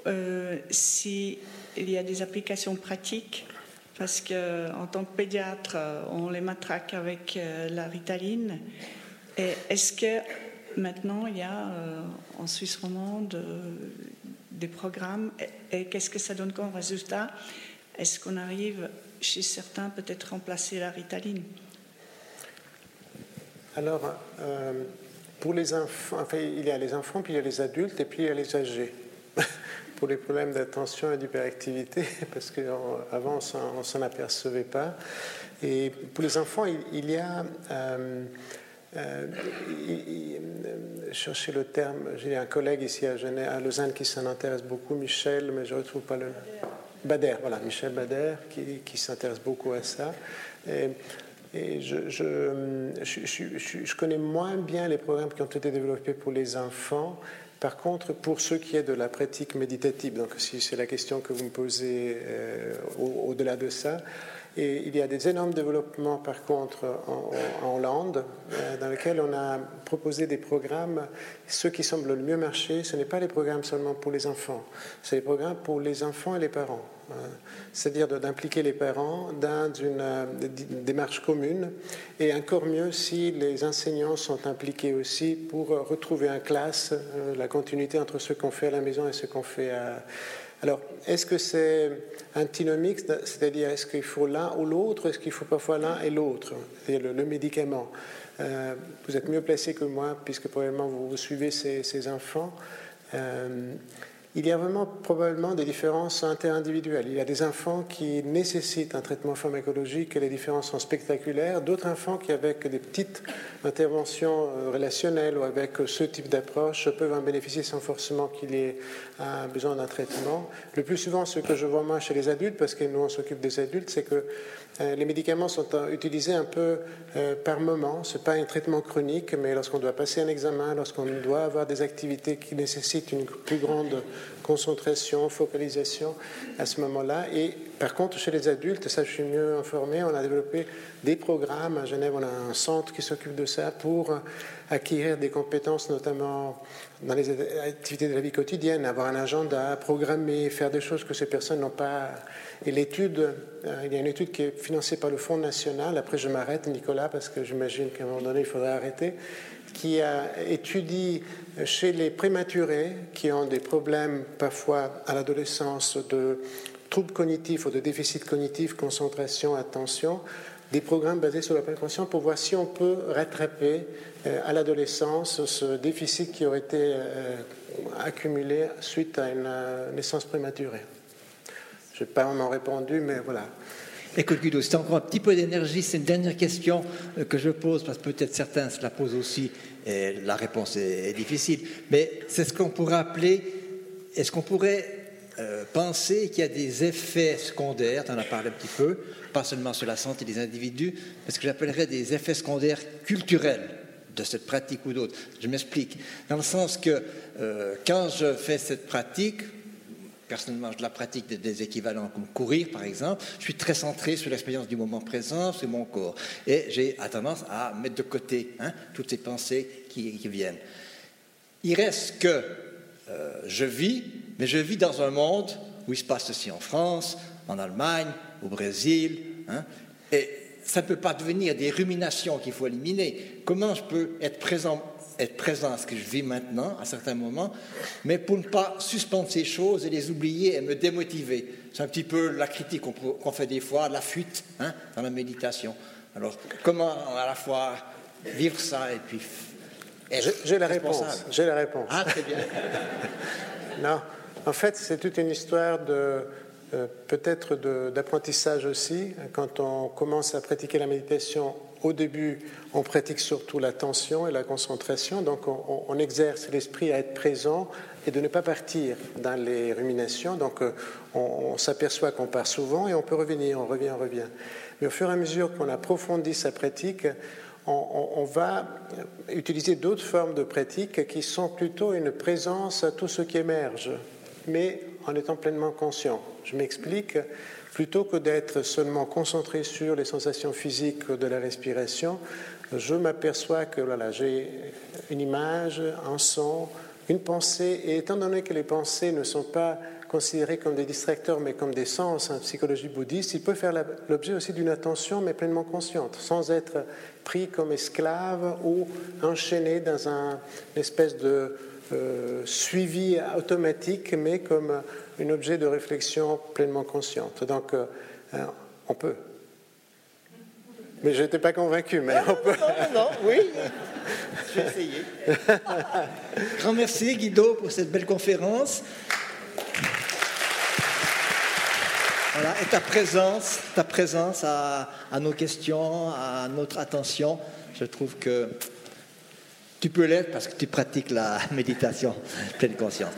euh, s'il y a des applications pratiques, parce qu'en tant que pédiatre, on les matraque avec euh, la ritaline. Est-ce que maintenant il y a en Suisse romande des programmes? Et qu'est-ce que ça donne comme résultat? Est-ce qu'on arrive chez certains peut-être remplacer la ritaline Alors, euh, pour les enfants, il y a les enfants, puis il y a les adultes, et puis il y a les âgés. (laughs) pour les problèmes d'attention et d'hyperactivité, (laughs) parce qu'avant on ne s'en apercevait pas. Et pour les enfants, il, y a... Euh, euh, le terme, j'ai un collègue ici à, Genève, à Lausanne qui s'en intéresse beaucoup, Michel, mais je ne retrouve pas le nom. Bader, voilà, Michel Bader, qui, s'intéresse beaucoup à ça. Et, je, je, connais moins bien les programmes qui ont été développés pour les enfants. Par contre, pour ce qui est de la pratique méditative, donc si c'est la question que vous me posez euh, au-delà de ça, et il y a des énormes développements, par contre, en, Hollande, euh, dans lesquels on a proposé des programmes. Ceux qui semblent le mieux marcher, ce n'est pas les programmes seulement pour les enfants, c'est les programmes pour les enfants et les parents. Euh, c'est-à-dire d'impliquer les parents dans une euh, démarche commune, et encore mieux si les enseignants sont impliqués aussi pour retrouver en classe la continuité entre ce qu'on fait à la maison et ce qu'on fait à Alors, est-ce que c'est antinomique, c'est-à-dire est-ce qu'il faut l'un ou l'autre, est-ce qu'il faut parfois l'un et l'autre, le, le médicament? Euh, Vous êtes mieux placé que moi, puisque probablement vous, suivez ces, ces enfants. Euh, il y a vraiment probablement des différences interindividuelles. Il y a des enfants qui nécessitent un traitement pharmacologique et les différences sont spectaculaires. D'autres enfants qui, avec des petites interventions euh, relationnelles ou avec ce type d'approche, peuvent en bénéficier sans forcément qu'il y ait besoin d'un traitement. Le plus souvent, ce que je vois moi chez les adultes, parce que nous on s'occupe des adultes, c'est que euh, les médicaments sont euh, utilisés un peu euh, par moment. Ce n'est pas un traitement chronique, mais lorsqu'on doit passer un examen, lorsqu'on doit avoir des activités qui nécessitent une plus grande concentration, focalisation à ce moment-là. Et par contre, chez les adultes, ça je suis mieux informé, on a développé des programmes. À Genève, on a un centre qui s'occupe de ça pour acquérir des compétences, notamment dans les activités de la vie quotidienne, avoir un agenda, programmer, faire des choses que ces personnes n'ont pas et l'étude, euh, il y a une étude qui est financée par le Fonds national, après je m'arrête Nicolas parce que j'imagine qu'à un moment donné il faudrait arrêter, qui a étudié chez les prématurés qui ont des problèmes parfois à l'adolescence de troubles cognitifs ou de déficit cognitif, concentration, attention, des programmes basés sur la prévention pour voir si on peut rattraper euh, à l'adolescence ce déficit qui aurait été euh, accumulé suite à une naissance prématurée. Je n'ai pas vraiment répondu, mais voilà. Écoute Guido, c'est encore un petit peu d'énergie. C'est une dernière question euh, que je pose, parce que peut-être certains se la posent aussi, et la réponse est, difficile. Mais c'est ce qu'on pourrait appeler, est-ce qu'on pourrait euh, penser qu'il y a des effets secondaires, tu en as parlé un petit peu, pas seulement sur la santé des individus, mais ce que j'appellerais des effets secondaires culturels de cette pratique ou d'autres. Je m'explique. Dans le sens que euh, quand je fais cette pratique, personnellement, je la pratique des, équivalents comme courir, par exemple. Je suis très centré sur l'expérience du moment présent, sur mon corps. Et j'ai tendance à mettre de côté hein, toutes ces pensées qui, viennent. Il reste que euh, je vis, mais je vis dans un monde où il se passe ceci en France, en Allemagne, au Brésil. Hein, et ça ne peut pas devenir des ruminations qu'il faut éliminer. Comment je peux être présent être présent à ce que je vis maintenant, à certains moments, mais pour ne pas suspendre ces choses et les oublier et me démotiver. C'est un petit peu la critique qu'on fait des fois, la fuite hein, dans la méditation. Alors, comment à la fois vivre ça et puis. J'ai la réponse. J'ai la réponse. Ah, très bien. (laughs) non, en fait, c'est toute une histoire de. Euh, peut-être d'apprentissage aussi. Quand on commence à pratiquer la méditation au début, on pratique surtout l'attention et la concentration, donc on, exerce l'esprit à être présent et de ne pas partir dans les ruminations. Donc euh, on, s'aperçoit qu'on part souvent et on peut revenir, on revient, on revient. Mais au fur et à mesure qu'on approfondit sa pratique, on, va utiliser d'autres formes de pratique qui sont plutôt une présence à tout ce qui émerge, mais en étant pleinement conscient. Je m'explique plutôt que d'être seulement concentré sur les sensations physiques de la respiration, je m'aperçois que voilà, j'ai une image, un son, une pensée, et étant donné que les pensées ne sont pas considérées comme des distracteurs, mais comme des sens en psychologie bouddhiste, il peut faire l'objet aussi d'une attention, mais pleinement consciente, sans être pris comme esclave ou enchaîné dans un, une espèce de euh, suivi automatique, mais comme un objet de réflexion pleinement consciente. Donc, euh, euh, on peut. Mais je n'étais pas convaincu, mais on peut. Non, non, oui. Je vais essayer. (laughs) Grand merci, Guido, pour cette belle conférence. Voilà, et ta présence, ta présence à, à nos questions, à notre attention, je trouve que tu peux l'être parce que tu pratiques la (laughs) méditation pleine conscience.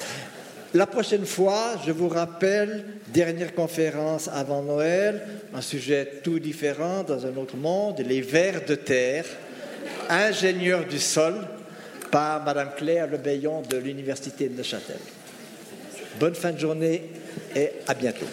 La prochaine fois, je vous rappelle, dernière conférence avant Noël, un sujet tout différent dans un autre monde, les vers de terre, ingénieur du sol, par Madame Claire Lebaillon de l'Université de Neuchâtel. Bonne fin de journée et à bientôt.